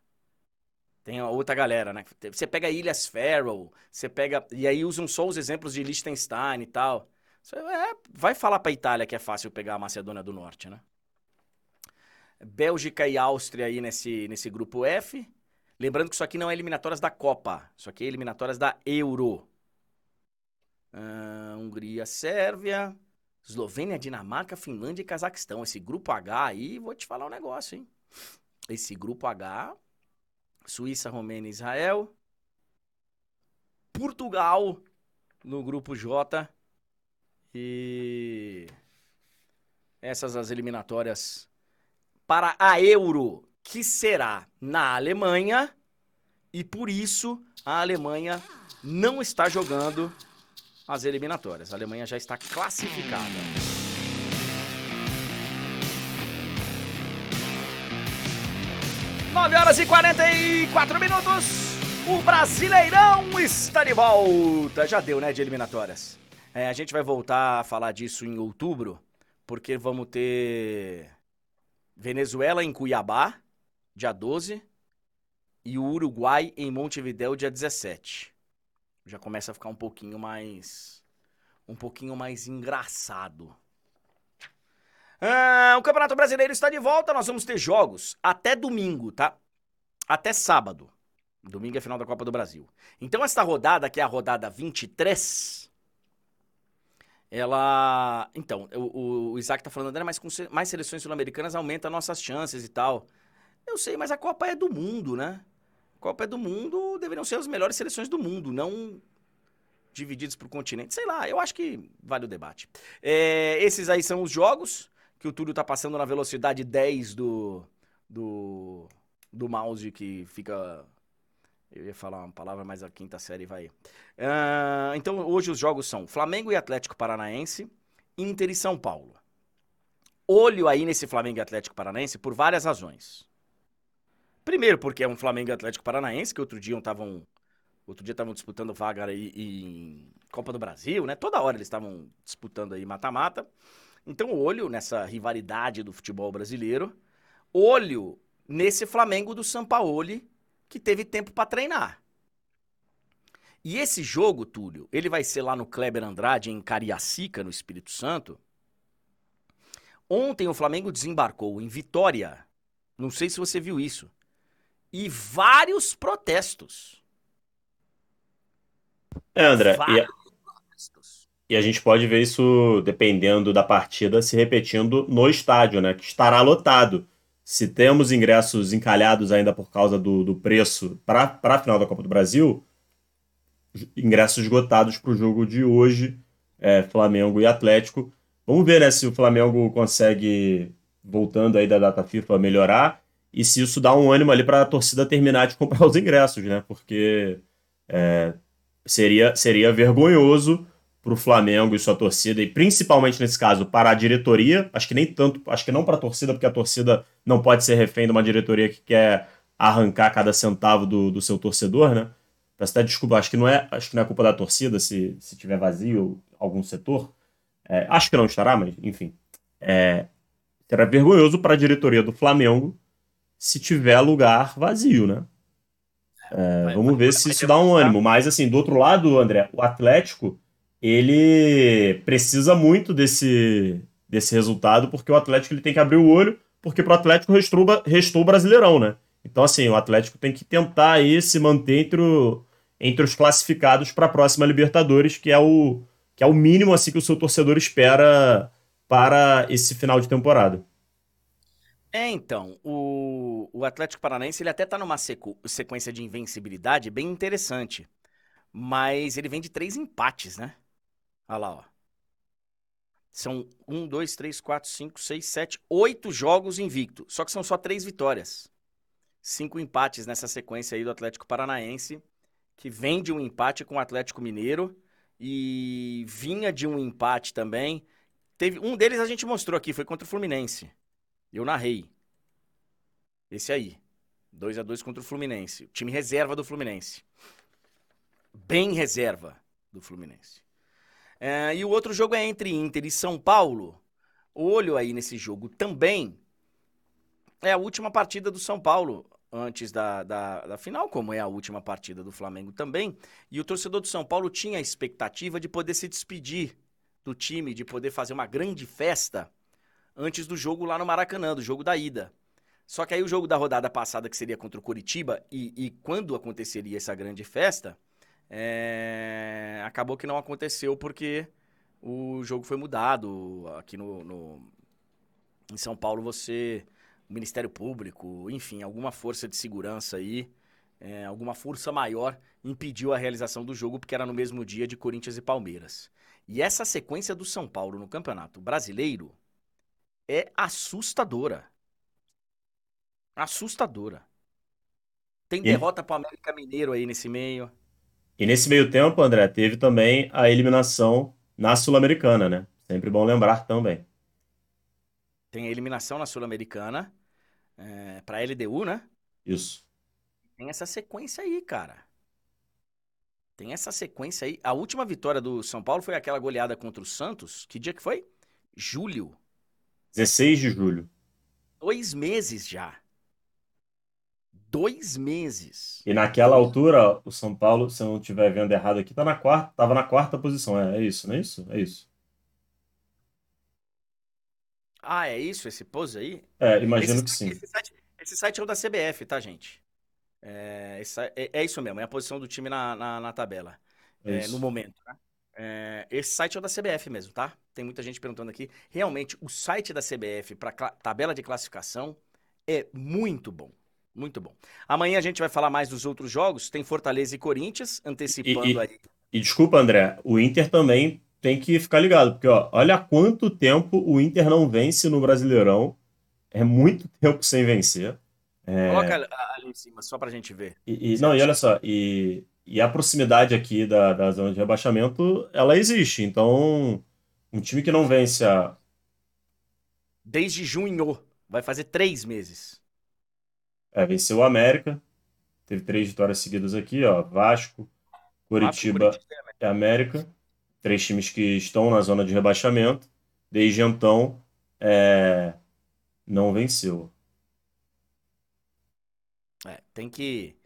Tem outra galera, né? Você pega Ilhas Faroe, você pega. E aí usam só os exemplos de Liechtenstein e tal. Você é, vai falar pra Itália que é fácil pegar a Macedônia do Norte, né? Bélgica e Áustria aí nesse, nesse grupo F. Lembrando que isso aqui não é eliminatórias da Copa, isso aqui é eliminatórias da Euro. Uh, Hungria, Sérvia. Eslovênia, Dinamarca, Finlândia e Cazaquistão. Esse grupo H aí, vou te falar um negócio, hein? Esse grupo H, Suíça, Romênia Israel. Portugal no grupo J. E essas as eliminatórias para a Euro, que será na Alemanha. E por isso a Alemanha não está jogando as eliminatórias. A Alemanha já está classificada. Nove horas e 44 minutos. O Brasileirão está de volta. Já deu, né, de eliminatórias. É, a gente vai voltar a falar disso em outubro, porque vamos ter Venezuela em Cuiabá, dia 12, e o Uruguai em Montevidéu, dia 17 já começa a ficar um pouquinho mais. um pouquinho mais engraçado. Ah, o Campeonato Brasileiro está de volta, nós vamos ter jogos até domingo, tá? Até sábado. Domingo é final da Copa do Brasil. Então, esta rodada, que é a rodada 23, ela. Então, o, o Isaac tá falando, André, mas com mais seleções sul-americanas aumenta nossas chances e tal. Eu sei, mas a Copa é do mundo, né? Copa é do mundo, deveriam ser as melhores seleções do mundo, não divididos por continente. Sei lá, eu acho que vale o debate. É, esses aí são os jogos que o Túlio tá passando na velocidade 10 do, do, do mouse que fica. Eu ia falar uma palavra, mas a quinta série vai. Uh, então, hoje os jogos são Flamengo e Atlético Paranaense, Inter e São Paulo. Olho aí nesse Flamengo e Atlético Paranaense por várias razões. Primeiro, porque é um Flamengo e Atlético Paranaense, que outro dia estavam. Outro dia estavam disputando vaga aí em Copa do Brasil, né? Toda hora eles estavam disputando aí mata-mata. Então, olho nessa rivalidade do futebol brasileiro. Olho nesse Flamengo do Sampaoli, que teve tempo para treinar. E esse jogo, Túlio, ele vai ser lá no Kleber Andrade, em Cariacica, no Espírito Santo. Ontem o Flamengo desembarcou em Vitória. Não sei se você viu isso e vários protestos. É, André, e a, e a, gente pode ver isso, dependendo da partida, se repetindo no estádio, né? Que estará lotado. Se temos ingressos encalhados ainda por causa do, do preço para a final da Copa do Brasil, ingressos esgotados para o jogo de hoje, é, Flamengo e Atlético. Vamos ver né, se o Flamengo consegue, voltando aí da data FIFA, melhorar e se isso dá um ânimo ali para a torcida terminar de comprar os ingressos, né? Porque é, seria, seria vergonhoso para o Flamengo e sua torcida, e principalmente nesse caso para a diretoria, acho que nem tanto, acho que não para a torcida, porque a torcida não pode ser refém de uma diretoria que quer arrancar cada centavo do, do seu torcedor, né? Peço até desculpa, acho que não é, acho que não é culpa da torcida se, se tiver vazio algum setor. É, acho que não estará, mas enfim. É, será vergonhoso para a diretoria do Flamengo se tiver lugar vazio, né? É, vamos ver se isso dá um ânimo. Mas, assim, do outro lado, André, o Atlético, ele precisa muito desse, desse resultado, porque o Atlético ele tem que abrir o olho, porque pro Atlético restou, restou o Brasileirão, né? Então, assim, o Atlético tem que tentar aí se manter entre, o, entre os classificados para a próxima Libertadores, que é o que é o mínimo assim que o seu torcedor espera para esse final de temporada. É, então, o, o Atlético Paranaense ele até tá numa sequência de invencibilidade bem interessante. Mas ele vem de três empates, né? Olha lá, ó. São um, dois, três, quatro, cinco, seis, sete, oito jogos invicto. Só que são só três vitórias. Cinco empates nessa sequência aí do Atlético Paranaense, que vem de um empate com o Atlético Mineiro e vinha de um empate também. Teve um deles a gente mostrou aqui, foi contra o Fluminense. Eu narrei. Esse aí. 2 a 2 contra o Fluminense. O time reserva do Fluminense. Bem reserva do Fluminense. É, e o outro jogo é entre Inter e São Paulo. Olho aí nesse jogo também. É a última partida do São Paulo antes da, da, da, final, como é a última partida do Flamengo também. E o torcedor do São Paulo tinha a expectativa de poder se despedir do time, de poder fazer uma grande festa antes do jogo lá no Maracanã, do jogo da ida. Só que aí o jogo da rodada passada, que seria contra o Curitiba, e, e quando aconteceria essa grande festa, é... acabou que não aconteceu porque o jogo foi mudado. Aqui no, no, em São Paulo, você. O Ministério Público, enfim, alguma força de segurança aí, é, alguma força maior impediu a realização do jogo, porque era no mesmo dia de Corinthians e Palmeiras. E essa sequência do São Paulo no Campeonato Brasileiro é assustadora. Assustadora. Tem e... derrota para o América Mineiro aí nesse meio. E nesse meio tempo, André, teve também a eliminação na Sul-Americana, né? Sempre bom lembrar também. Tem a eliminação na Sul-Americana é, para a LDU, né? Isso. Tem essa sequência aí, cara. Tem essa sequência aí. A última vitória do São Paulo foi aquela goleada contra o Santos. Que dia que foi? Julho. 16 de julho. Dois meses já. Dois meses. E naquela altura, o São Paulo, se eu não estiver vendo errado aqui, tá na quarta, tava na quarta posição. É, é isso, não é isso? É isso. Ah, é isso? Esse pose aí? É, imagino esse, que sim. Esse site, esse site, é o da CBF, tá, gente? É, esse, é, é, isso mesmo, é a posição do time na, na, na tabela. É, no momento, né? É, esse site é o da CBF mesmo, tá? Tem muita gente perguntando aqui. Realmente, o site da CBF para tabela de classificação é muito bom. Muito bom. Amanhã a gente vai falar mais dos outros jogos. Tem Fortaleza e Corinthians, antecipando e, e, aí. E desculpa, André, o Inter também tem que ficar ligado, porque ó, olha quanto tempo o Inter não vence no Brasileirão. É muito tempo sem vencer. É... Coloca ali em cima, só pra gente ver. E, e não, e olha só, e, e a proximidade aqui da, da zona de rebaixamento, ela existe. Então, um time que não vence a. Desde junho. Vai fazer três meses. É, venceu o América. Teve três vitórias seguidas aqui, ó. Vasco, Curitiba Vasco, Curitiba e América. Três times que estão na zona de rebaixamento. Desde então, é... não venceu. É, tem que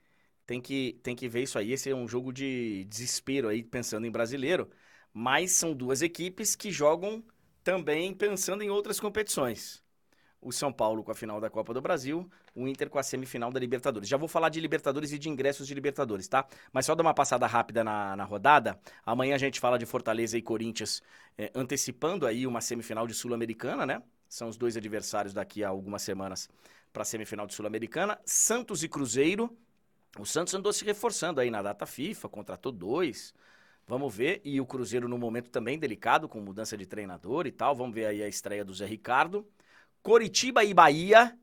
tem que tem que ver isso aí. Esse é um jogo de desespero aí pensando em brasileiro, mas são duas equipes que jogam também pensando em outras competições o São Paulo com a final da Copa do Brasil, o Inter com a semifinal da Libertadores. Já vou falar de Libertadores e de ingressos de Libertadores, tá? Mas só dar uma passada rápida na, na rodada. Amanhã a gente fala de Fortaleza e Corinthians, é, antecipando aí uma semifinal de Sul-Americana, né? São os dois adversários daqui a algumas semanas para a semifinal de Sul-Americana. Santos e Cruzeiro. O Santos andou se reforçando aí na data FIFA, contratou dois. Vamos ver. E o Cruzeiro no momento também delicado, com mudança de treinador e tal. Vamos ver aí a estreia do Zé Ricardo. Coritiba e Bahia.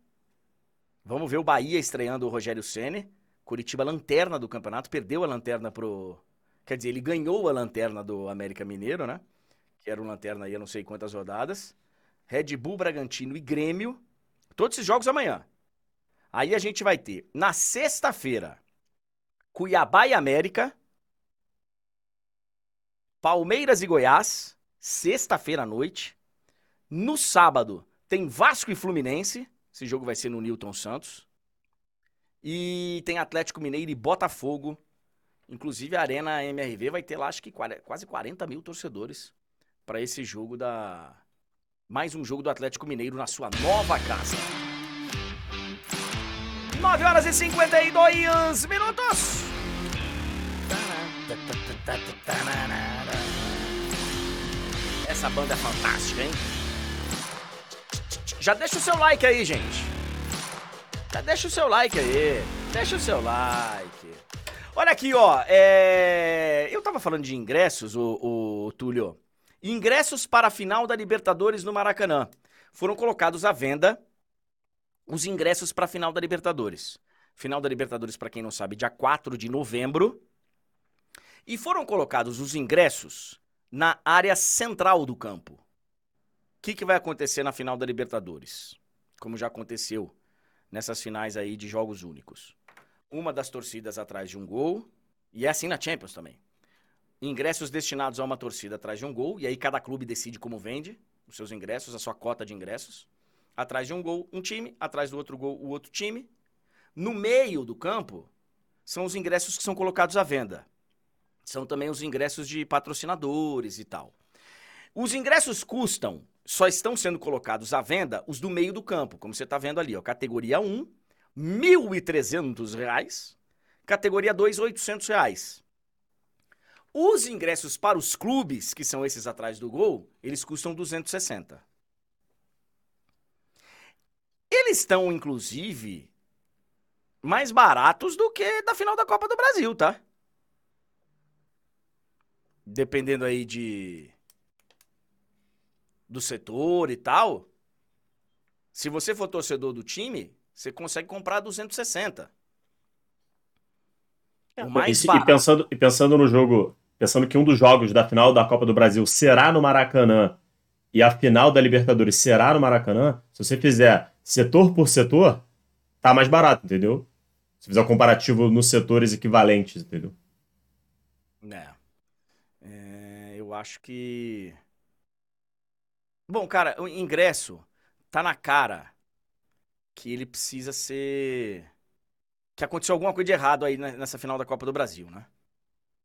Vamos ver o Bahia estreando o Rogério Ceni. Coritiba lanterna do campeonato, perdeu a lanterna pro, quer dizer, ele ganhou a lanterna do América Mineiro, né? Que era um lanterna aí, eu não sei quantas rodadas. Red Bull, Bragantino e Grêmio. Todos esses jogos amanhã. Aí a gente vai ter na sexta-feira Cuiabá e América. Palmeiras e Goiás, sexta-feira à noite. No sábado, tem Vasco e Fluminense. Esse jogo vai ser no Newton Santos. E tem Atlético Mineiro e Botafogo. Inclusive a Arena MRV vai ter lá, acho que quase 40 mil torcedores para esse jogo da. Mais um jogo do Atlético Mineiro na sua nova casa. 9 horas e 52 minutos. Essa banda é fantástica, hein? Já deixa o seu like aí, gente. Já deixa o seu like aí. Deixa o seu like. Olha aqui, ó. É... Eu tava falando de ingressos, o, o Túlio. Ingressos para a final da Libertadores no Maracanã. Foram colocados à venda os ingressos para a final da Libertadores. Final da Libertadores, para quem não sabe, dia 4 de novembro. E foram colocados os ingressos na área central do campo que, que vai acontecer na final da Libertadores? Como já aconteceu nessas finais aí de jogos únicos. Uma das torcidas atrás de um gol, e é assim na Champions também. Ingressos destinados a uma torcida atrás de um gol, e aí cada clube decide como vende os seus ingressos, a sua cota de ingressos. Atrás de um gol, um time, atrás do outro gol, o outro time. No meio do campo, são os ingressos que são colocados à venda. São também os ingressos de patrocinadores e tal. Os ingressos custam só estão sendo colocados à venda os do meio do campo, como você está vendo ali, ó, categoria 1, R$ 1.300, categoria 2, 800 reais. Os ingressos para os clubes, que são esses atrás do gol, eles custam 260. Eles estão, inclusive, mais baratos do que da final da Copa do Brasil, tá? Dependendo aí de do setor e tal, se você for torcedor do time, você consegue comprar 260. É, mais e, e, pensando, e pensando no jogo, pensando que um dos jogos da final da Copa do Brasil será no Maracanã e a final da Libertadores será no Maracanã, se você fizer setor por setor, tá mais barato, entendeu? Se fizer um comparativo nos setores equivalentes, entendeu? É. é eu acho que Bom, cara, o ingresso tá na cara que ele precisa ser. Que aconteceu alguma coisa de errado aí nessa final da Copa do Brasil, né?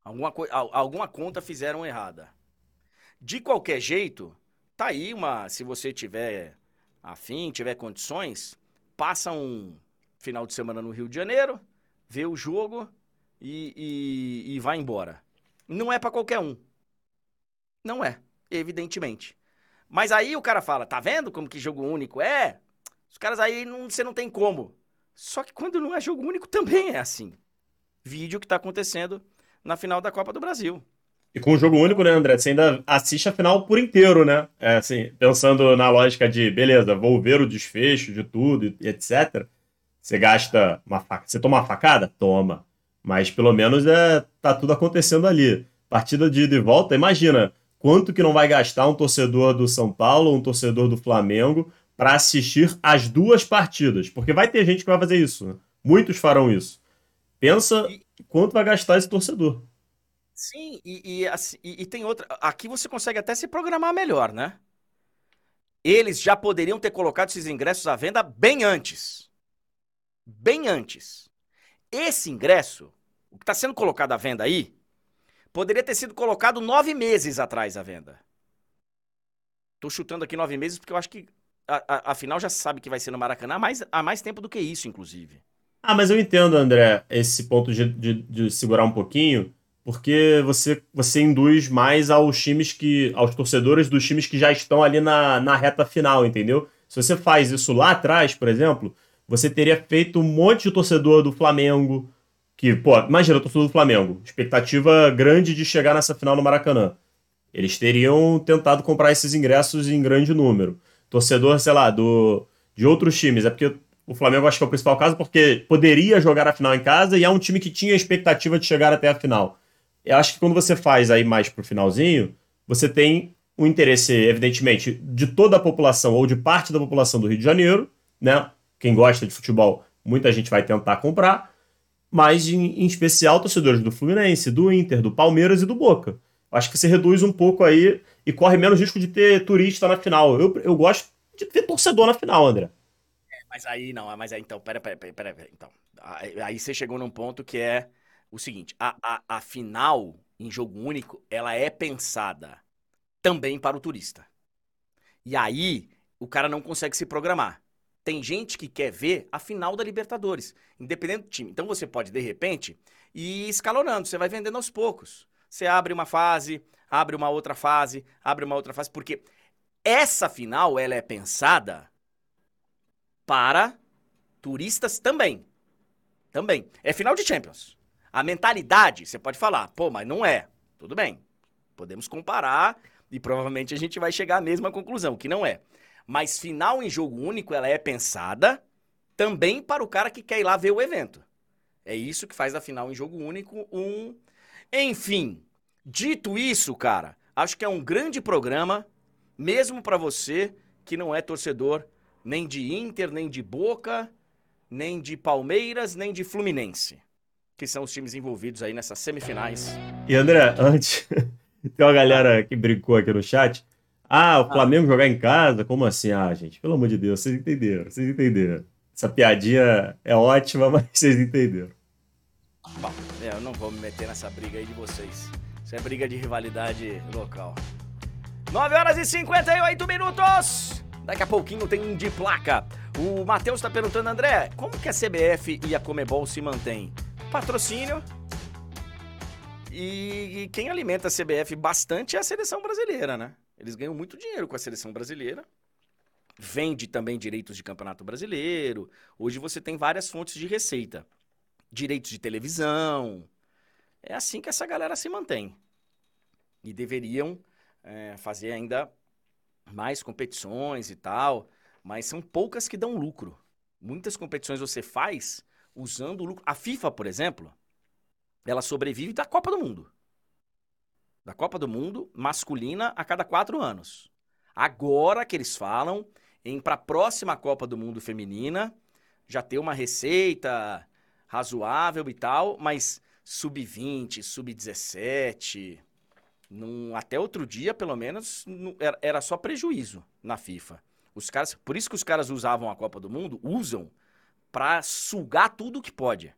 Alguma, co... alguma conta fizeram errada. De qualquer jeito, tá aí uma. Se você tiver afim, tiver condições, passa um final de semana no Rio de Janeiro, vê o jogo e, e, e vai embora. Não é para qualquer um. Não é, evidentemente. Mas aí o cara fala, tá vendo como que jogo único é? Os caras aí não, você não tem como. Só que quando não é jogo único também é assim. Vídeo que tá acontecendo na final da Copa do Brasil. E com o jogo único, né, André? Você ainda assiste a final por inteiro, né? É assim, pensando na lógica de, beleza, vou ver o desfecho de tudo e etc. Você gasta uma faca. Você toma uma facada? Toma. Mas pelo menos é, tá tudo acontecendo ali. Partida de ida e volta, imagina quanto que não vai gastar um torcedor do São Paulo, um torcedor do Flamengo, para assistir as duas partidas. Porque vai ter gente que vai fazer isso. Né? Muitos farão isso. Pensa quanto vai gastar esse torcedor. Sim, e, e, assim, e, e tem outra. Aqui você consegue até se programar melhor, né? Eles já poderiam ter colocado esses ingressos à venda bem antes. Bem antes. Esse ingresso, o que está sendo colocado à venda aí, poderia ter sido colocado nove meses atrás à venda. Tô chutando aqui nove meses porque eu acho que a, a, final já sabe que vai ser no Maracanã há mais, há mais tempo do que isso, inclusive. Ah, mas eu entendo, André, esse ponto de, de, de segurar um pouquinho, porque você, você induz mais aos times que. aos torcedores dos times que já estão ali na, na reta final, entendeu? Se você faz isso lá atrás, por exemplo, você teria feito um monte de torcedor do Flamengo. Que, pô, imagina o torcedor do Flamengo, expectativa grande de chegar nessa final no Maracanã. Eles teriam tentado comprar esses ingressos em grande número. Torcedor, sei lá, do, de outros times. É porque o Flamengo acho que é o principal caso, porque poderia jogar a final em casa e é um time que tinha expectativa de chegar até a final. Eu acho que quando você faz aí mais pro finalzinho, você tem um interesse, evidentemente, de toda a população ou de parte da população do Rio de Janeiro, né? Quem gosta de futebol, muita gente vai tentar comprar, mas em, em especial torcedores do Fluminense, do Inter, do Palmeiras e do Boca. Acho que você reduz um pouco aí e corre menos risco de ter turista na final. Eu, eu gosto de ter torcedor na final, André. É, mas aí não, mas aí então, pera, pera, pera, pera, pera então. Aí você chegou num ponto que é o seguinte: a, a, a final em jogo único ela é pensada também para o turista. E aí o cara não consegue se programar. Tem gente que quer ver a final da Libertadores, independente do time. Então você pode, de repente, ir escalonando, você vai vendendo aos poucos. Você abre uma fase, abre uma outra fase, abre uma outra fase, porque essa final ela é pensada para turistas também. Também. É final de Champions. A mentalidade, você pode falar, pô, mas não é. Tudo bem. Podemos comparar e provavelmente a gente vai chegar à mesma conclusão, que não é. Mas final em jogo único, ela é pensada também para o cara que quer ir lá ver o evento. É isso que faz a final em jogo único um. Enfim, dito isso, cara, acho que é um grande programa, mesmo para você que não é torcedor nem de Inter, nem de Boca, nem de Palmeiras, nem de Fluminense que são os times envolvidos aí nessas semifinais. E André, antes, tem uma galera que brincou aqui no chat. Ah, o ah. Flamengo ah. jogar em casa? Como assim? Ah, gente, pelo amor de Deus, vocês entenderam, vocês entenderam. Essa piadinha é ótima, mas vocês entenderam. Bom, eu não vou me meter nessa briga aí de vocês. Isso é briga de rivalidade local. 9 horas e 58 minutos! Daqui a pouquinho tem um de placa. O Matheus está perguntando, André, como que a CBF e a Comebol se mantêm? patrocínio. E, e, quem alimenta a CBF bastante é a seleção brasileira, né? Eles ganham muito dinheiro com a seleção brasileira. Vende também direitos de campeonato brasileiro. Hoje você tem várias fontes de receita. Direitos de televisão. É assim que essa galera se mantém. E deveriam é, fazer ainda mais competições e tal. Mas são poucas que dão lucro. Muitas competições você faz usando o lucro. A FIFA, por exemplo, ela sobrevive da Copa do Mundo. Da Copa do Mundo masculina a cada quatro anos. Agora que eles falam em para a próxima Copa do Mundo feminina já ter uma receita razoável e tal, mas sub-20, sub-17, até outro dia, pelo menos, era, era só prejuízo na FIFA. Os caras, por isso que os caras usavam a Copa do Mundo, usam para sugar tudo que pode.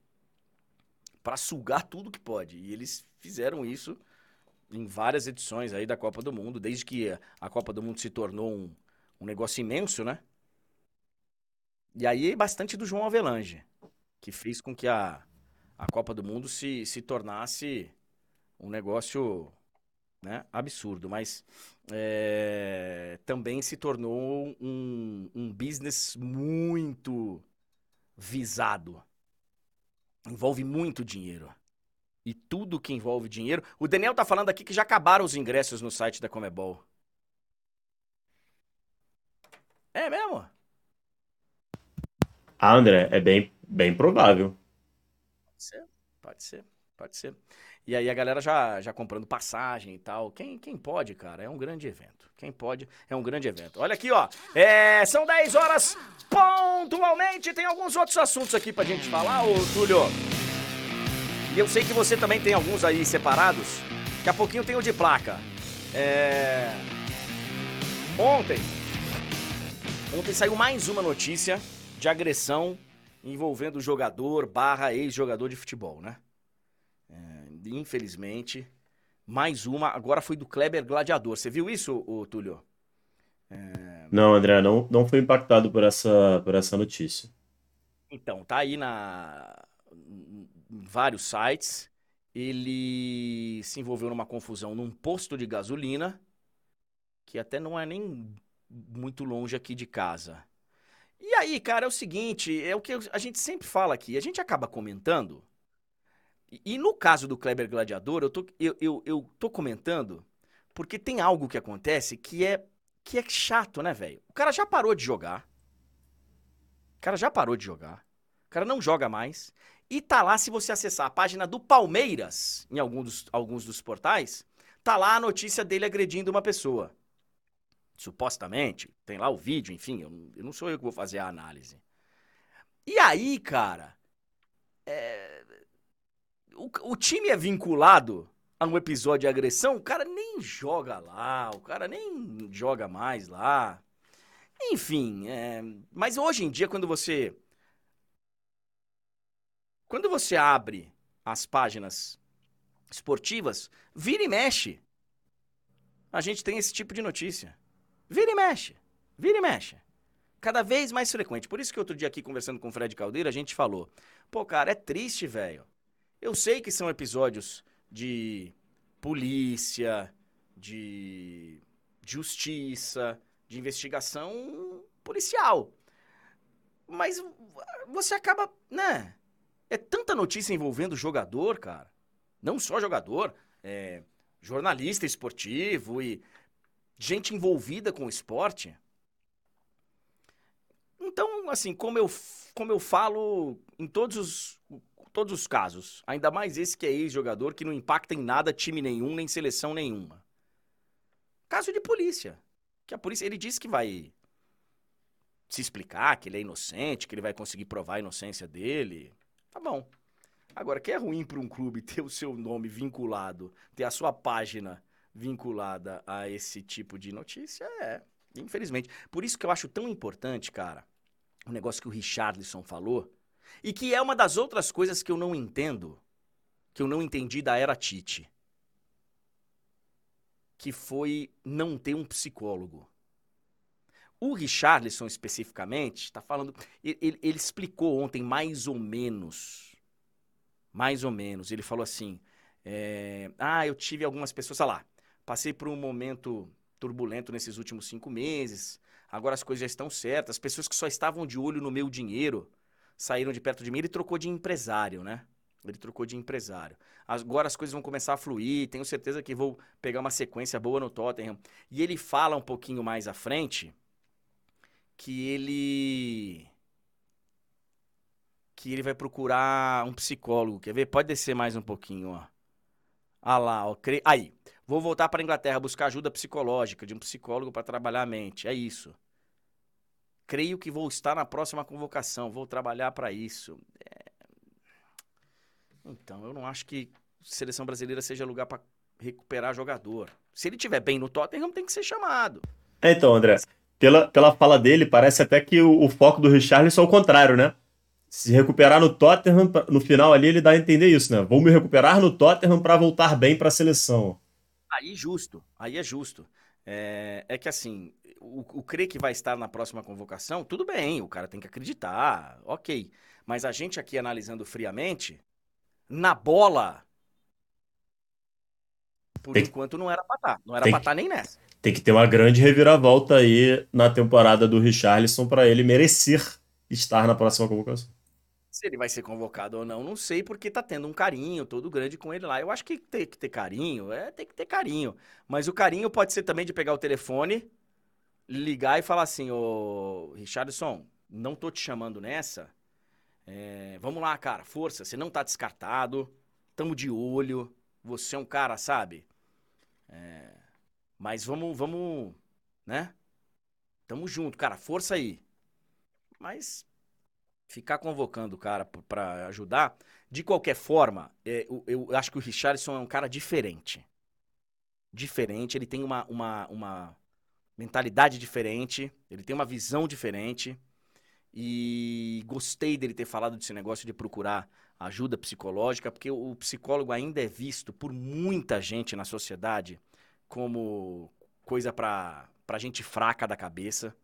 Para sugar tudo que pode. E eles fizeram isso em várias edições aí da Copa do Mundo, desde que a Copa do Mundo se tornou um, um negócio imenso, né? E aí bastante do João Avelange, que fez com que a, a Copa do Mundo se, se tornasse um negócio né? Absurdo, mas é, também se tornou um, um business muito visado. Envolve muito dinheiro. E tudo que envolve dinheiro. O Daniel tá falando aqui que já acabaram os ingressos no site da Comebol. É mesmo? Ah, André, é bem, bem provável. Pode ser, pode ser, pode ser. E aí a galera já, já comprando passagem e tal. Quem, quem pode, cara, é um grande evento. Quem pode, é um grande evento. Olha aqui, ó. É, são 10 horas pontualmente. Tem alguns outros assuntos aqui pra gente falar, ô Túlio. E eu sei que você também tem alguns aí separados. Daqui a pouquinho tem o de placa. É... Ontem. Ontem saiu mais uma notícia de agressão envolvendo jogador barra ex-jogador de futebol, né? infelizmente. Mais uma, agora foi do Kleber Gladiador. Você viu isso, o Túlio? É... Não, André, não, não foi impactado por essa, por essa notícia. Então, tá aí na vários sites. Ele se envolveu numa confusão num posto de gasolina, que até não é nem muito longe aqui de casa. E aí, cara, é o seguinte, é o que a gente sempre fala aqui, a gente acaba comentando e, no caso do Kleber Gladiador, eu tô, eu, eu, eu tô comentando porque tem algo que acontece que é, que é chato, né, velho? O cara já parou de jogar. O cara já parou de jogar. O cara não joga mais. E tá lá, se você acessar a página do Palmeiras, em algum dos, alguns dos portais, tá lá a notícia dele agredindo uma pessoa. Supostamente, tem lá o vídeo, enfim, eu, eu não sou eu que vou fazer a análise. E aí, cara, é, o, o time é vinculado a um episódio de agressão, o cara nem joga lá, o cara nem joga mais lá. Enfim, é, mas hoje em dia, quando você. Quando você abre as páginas esportivas, vira e mexe. A gente tem esse tipo de notícia. Vira e mexe. Vira e mexe. Cada vez mais frequente. Por isso que outro dia aqui, conversando com o Fred Caldeira, a gente falou: pô, cara, é triste, velho. Eu sei que são episódios de polícia, de justiça, de investigação policial. Mas você acaba, né? É tanta notícia envolvendo jogador, cara. Não só jogador, é jornalista esportivo e gente envolvida com o esporte. Então, assim, como eu, como eu falo em todos os todos os casos. Ainda mais esse que é ex-jogador, que não impacta em nada time nenhum, nem seleção nenhuma. Caso de polícia. Que a polícia, ele disse que vai se explicar, que ele é inocente, que ele vai conseguir provar a inocência dele. Tá bom. Agora, que é ruim para um clube ter o seu nome vinculado, ter a sua página vinculada a esse tipo de notícia, é. Infelizmente. Por isso que eu acho tão importante, cara, o negócio que o Richarlison falou, e que é uma das outras coisas que eu não entendo, que eu não entendi da era Tite. Que foi não ter um psicólogo. O Richarlison, especificamente, está falando. Ele, ele, explicou ontem mais ou menos. Mais ou menos. Ele falou assim: é, Ah, eu tive algumas pessoas. Sei lá, passei por um momento turbulento nesses últimos cinco meses. Agora as coisas já estão certas. As pessoas que só estavam de olho no meu dinheiro saíram de perto de mim, ele trocou de empresário, né? Ele trocou de empresário. Agora as coisas vão começar a fluir, tenho certeza que vou pegar uma sequência boa no Tottenham. E ele fala um pouquinho mais à frente que ele que ele vai procurar um psicólogo. Quer ver? Pode descer mais um pouquinho, ó. Ah lá, ó. Aí, vou voltar para Inglaterra buscar ajuda psicológica de um psicólogo para trabalhar a mente. É isso. Creio que vou estar na próxima convocação, vou trabalhar para isso. É... Então, eu não acho que seleção brasileira seja lugar para recuperar jogador. Se ele tiver bem no Tottenham, tem que ser chamado. Então, André, pela, pela fala dele, parece até que o, o foco do Richarlison é o contrário, né? Se recuperar no Tottenham, no final ali ele dá a entender isso, né? Vou me recuperar no Tottenham para voltar bem para a seleção. Aí justo, aí é justo. É, é que assim, o, o crer que vai estar na próxima convocação, tudo bem, o cara tem que acreditar, ok. Mas a gente aqui analisando friamente, na bola, Por tem, enquanto não era pra estar. Tá. Não era pra estar tá nem nessa. Tem que ter uma grande reviravolta aí na temporada do Richarlison para ele merecer estar na próxima convocação. Se ele vai ser convocado ou não, não sei, porque tá tendo um carinho todo grande com ele lá. Eu acho que tem que ter carinho, é, tem que ter carinho. Mas o carinho pode ser também de pegar o telefone, ligar e falar assim, ô Richardson, não tô te chamando nessa. É, vamos lá, cara, força, você não tá descartado, tamo de olho, você é um cara, sabe? É, mas vamos, vamos, né? Tamo junto, cara, força aí. Mas ficar convocando o cara para ajudar, de qualquer forma, é, eu, eu, acho que o Richardson é um cara diferente. Diferente, ele tem uma, uma, uma mentalidade diferente, ele tem uma visão diferente. E gostei dele ter falado desse negócio de procurar ajuda psicológica, porque o psicólogo ainda é visto por muita gente na sociedade como coisa para gente fraca da cabeça.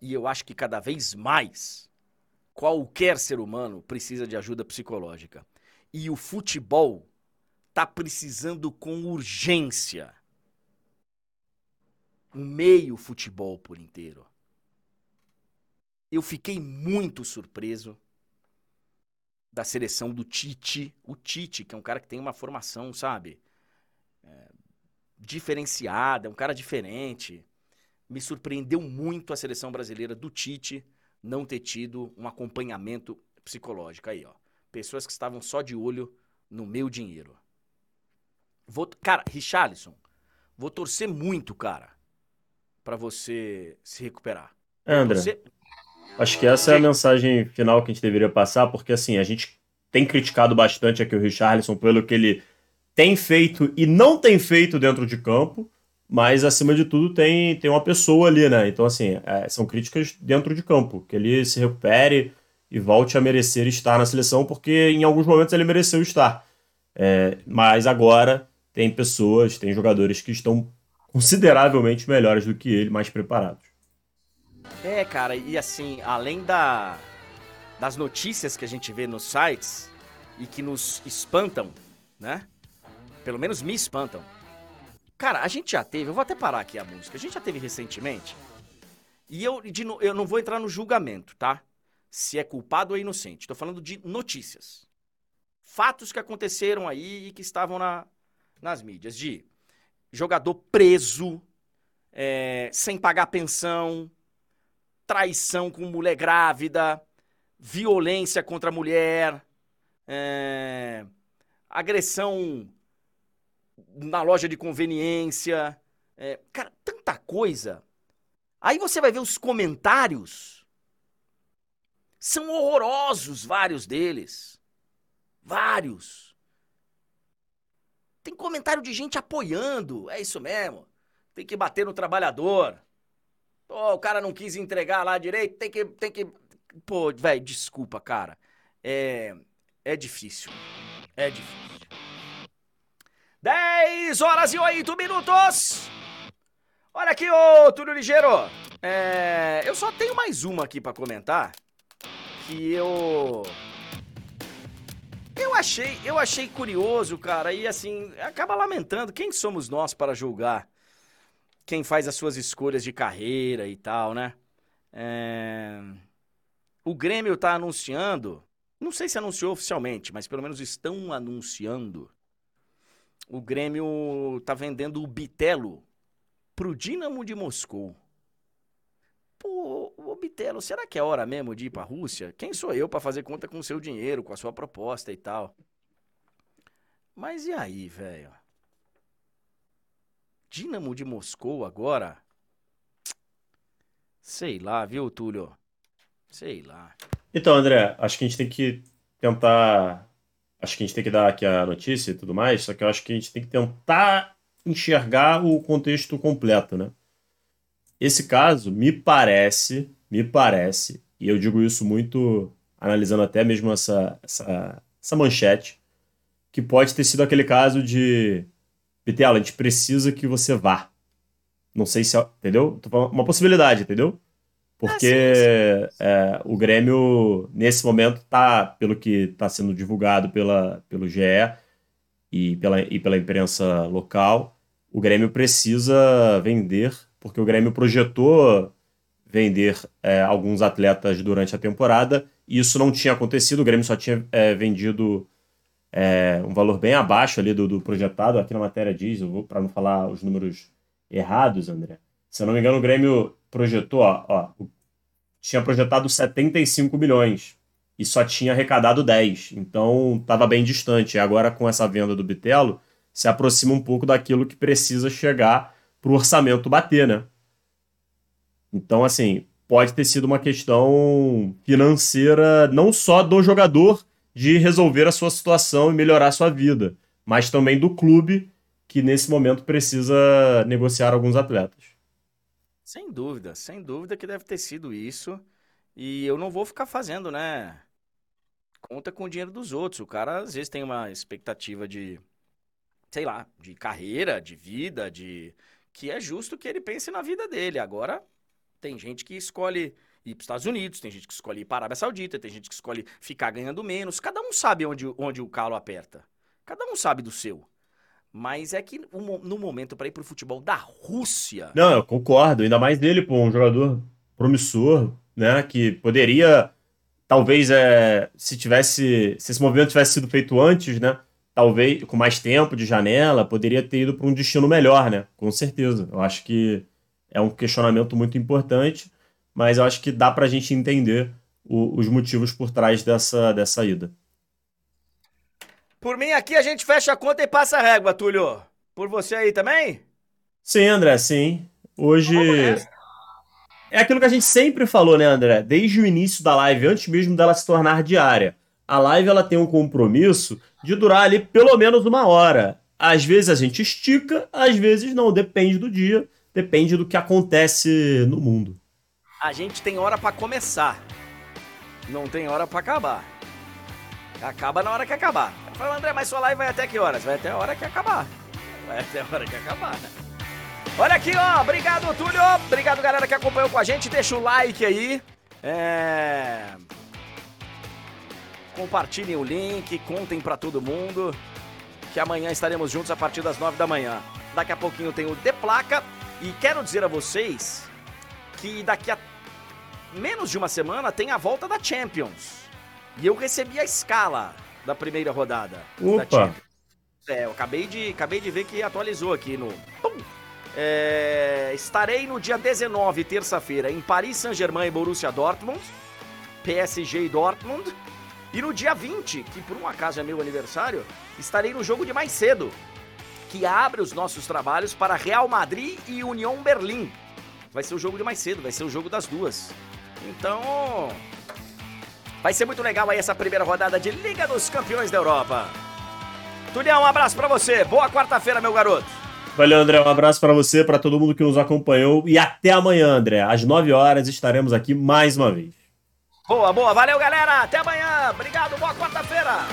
E eu acho que cada vez mais qualquer ser humano precisa de ajuda psicológica. E o futebol tá precisando com urgência. O meio futebol por inteiro. Eu fiquei muito surpreso da seleção do Tite. O Tite, que é um cara que tem uma formação, sabe? É, diferenciada, é um cara diferente me surpreendeu muito a seleção brasileira do Tite não ter tido um acompanhamento psicológico aí, ó. Pessoas que estavam só de olho no meu dinheiro. Vou, cara, Richarlison, vou torcer muito, cara, para você se recuperar. André, torcer... acho que essa é a mensagem final que a gente deveria passar, porque assim, a gente tem criticado bastante aqui o Richarlison pelo que ele tem feito e não tem feito dentro de campo, mas acima de tudo tem, tem uma pessoa ali, né? Então, assim, é, são críticas dentro de campo, que ele se recupere e volte a merecer estar na seleção, porque em alguns momentos ele mereceu estar. É, mas agora tem pessoas, tem jogadores que estão consideravelmente melhores do que ele, mais preparados. É, cara, e assim, além da, das notícias que a gente vê nos sites e que nos espantam, né? Pelo menos me espantam Cara, a gente já teve, eu vou até parar aqui a música, a gente já teve recentemente, e eu, de, eu não vou entrar no julgamento, tá? Se é culpado ou inocente. Tô falando de notícias. Fatos que aconteceram aí e que estavam na, nas mídias. De jogador preso, é, sem pagar pensão, traição com mulher grávida, violência contra a mulher, é, agressão na loja de conveniência. É, cara, tanta coisa. Aí você vai ver os comentários. São horrorosos, vários deles. Vários. Tem comentário de gente apoiando. É isso mesmo. Tem que bater no trabalhador. Pô, o cara não quis entregar lá direito. Tem que. Tem que... Pô, velho, desculpa, cara. É. É difícil. É difícil. 10 horas e 8 minutos. Olha aqui, ô Túlio Ligeiro. É, eu só tenho mais uma aqui para comentar. Que eu. Eu achei, eu achei curioso, cara, e assim, acaba lamentando. Quem somos nós para julgar quem faz as suas escolhas de carreira e tal, né? É... O Grêmio tá anunciando, não sei se anunciou oficialmente, mas pelo menos estão anunciando o Grêmio tá vendendo o Bitelo pro Dinamo de Moscou. Pô, o Bitelo, será que é hora mesmo de ir pra Rússia? Quem sou eu para fazer conta com o seu dinheiro, com a sua proposta e tal? Mas e aí, velho? Dinamo de Moscou agora? Sei lá, viu, Túlio? Sei lá. Então, André, acho que a gente tem que tentar acho que a gente tem que dar aqui a notícia e tudo mais, só que eu acho que a gente tem que tentar enxergar o contexto completo, né? Esse caso me parece, me parece, e eu digo isso muito analisando até mesmo essa, essa, essa manchete, que pode ter sido aquele caso de Pitela, a gente precisa que você vá. Não sei se, é, entendeu? Uma possibilidade, entendeu? Porque ah, sim, sim. É, o Grêmio, nesse momento, tá, pelo que está sendo divulgado pela, pelo GE, e pela, e pela imprensa local, o Grêmio precisa vender, porque o Grêmio projetou vender é, alguns atletas durante a temporada, e isso não tinha acontecido, o Grêmio só tinha é, vendido é, um valor bem abaixo ali do, do projetado, aqui na matéria diz, eu vou para não falar os números errados, André. Se eu não me engano, o Grêmio projetou, ó, ó tinha projetado 75 milhões e só tinha arrecadado 10, então estava bem distante. Agora, com essa venda do Bitelo, se aproxima um pouco daquilo que precisa chegar para o orçamento bater, né? Então, assim, pode ter sido uma questão financeira não só do jogador de resolver a sua situação e melhorar a sua vida, mas também do clube que nesse momento precisa negociar alguns atletas. Sem dúvida, sem dúvida que deve ter sido isso. E eu não vou ficar fazendo, né? Conta com o dinheiro dos outros. O cara às vezes tem uma expectativa de, sei lá, de carreira, de vida, de que é justo que ele pense na vida dele. Agora tem gente que escolhe ir para os Estados Unidos, tem gente que escolhe ir para a Arábia Saudita, tem gente que escolhe ficar ganhando menos. Cada um sabe onde, onde o calo aperta. Cada um sabe do seu. Mas é que no momento para ir para o futebol da Rússia. Não, eu concordo. Ainda mais dele, pô, um jogador promissor, né? Que poderia, talvez, é, se tivesse. Se esse movimento tivesse sido feito antes, né? Talvez com mais tempo de janela, poderia ter ido para um destino melhor, né? Com certeza. Eu acho que é um questionamento muito importante, mas eu acho que dá para a gente entender o, os motivos por trás dessa, dessa ida. Por mim, aqui a gente fecha a conta e passa a régua, Túlio. Por você aí também? Sim, André, sim. Hoje. É aquilo que a gente sempre falou, né, André? Desde o início da live, antes mesmo dela se tornar diária. A live ela tem um compromisso de durar ali pelo menos uma hora. Às vezes a gente estica, às vezes não. Depende do dia depende do que acontece no mundo. A gente tem hora para começar, não tem hora para acabar. Acaba na hora que acabar. Fala, André, mas sua live vai até que horas? Vai até a hora que acabar. Vai até a hora que acabar. Olha aqui, ó. Obrigado, Túlio. Obrigado, galera, que acompanhou com a gente. Deixa o like aí. É... Compartilhem o link, contem para todo mundo. Que amanhã estaremos juntos a partir das nove da manhã. Daqui a pouquinho tem o De Placa e quero dizer a vocês que daqui a menos de uma semana tem a volta da Champions. E eu recebi a escala da primeira rodada Opa. da Champions. É, eu acabei de, acabei de ver que atualizou aqui no. É, estarei no dia 19, terça-feira, em Paris Saint-Germain e Borussia Dortmund, PSG e Dortmund. E no dia 20, que por um acaso é meu aniversário, estarei no jogo de mais cedo, que abre os nossos trabalhos para Real Madrid e União Berlim. Vai ser o jogo de mais cedo, vai ser o jogo das duas. Então, vai ser muito legal aí essa primeira rodada de Liga dos Campeões da Europa. Tulião, um abraço para você. Boa quarta-feira, meu garoto. Valeu, André. Um abraço para você, para todo mundo que nos acompanhou e até amanhã, André. Às 9 horas estaremos aqui mais uma vez. Boa, boa. Valeu, galera. Até amanhã. Obrigado. Boa quarta-feira.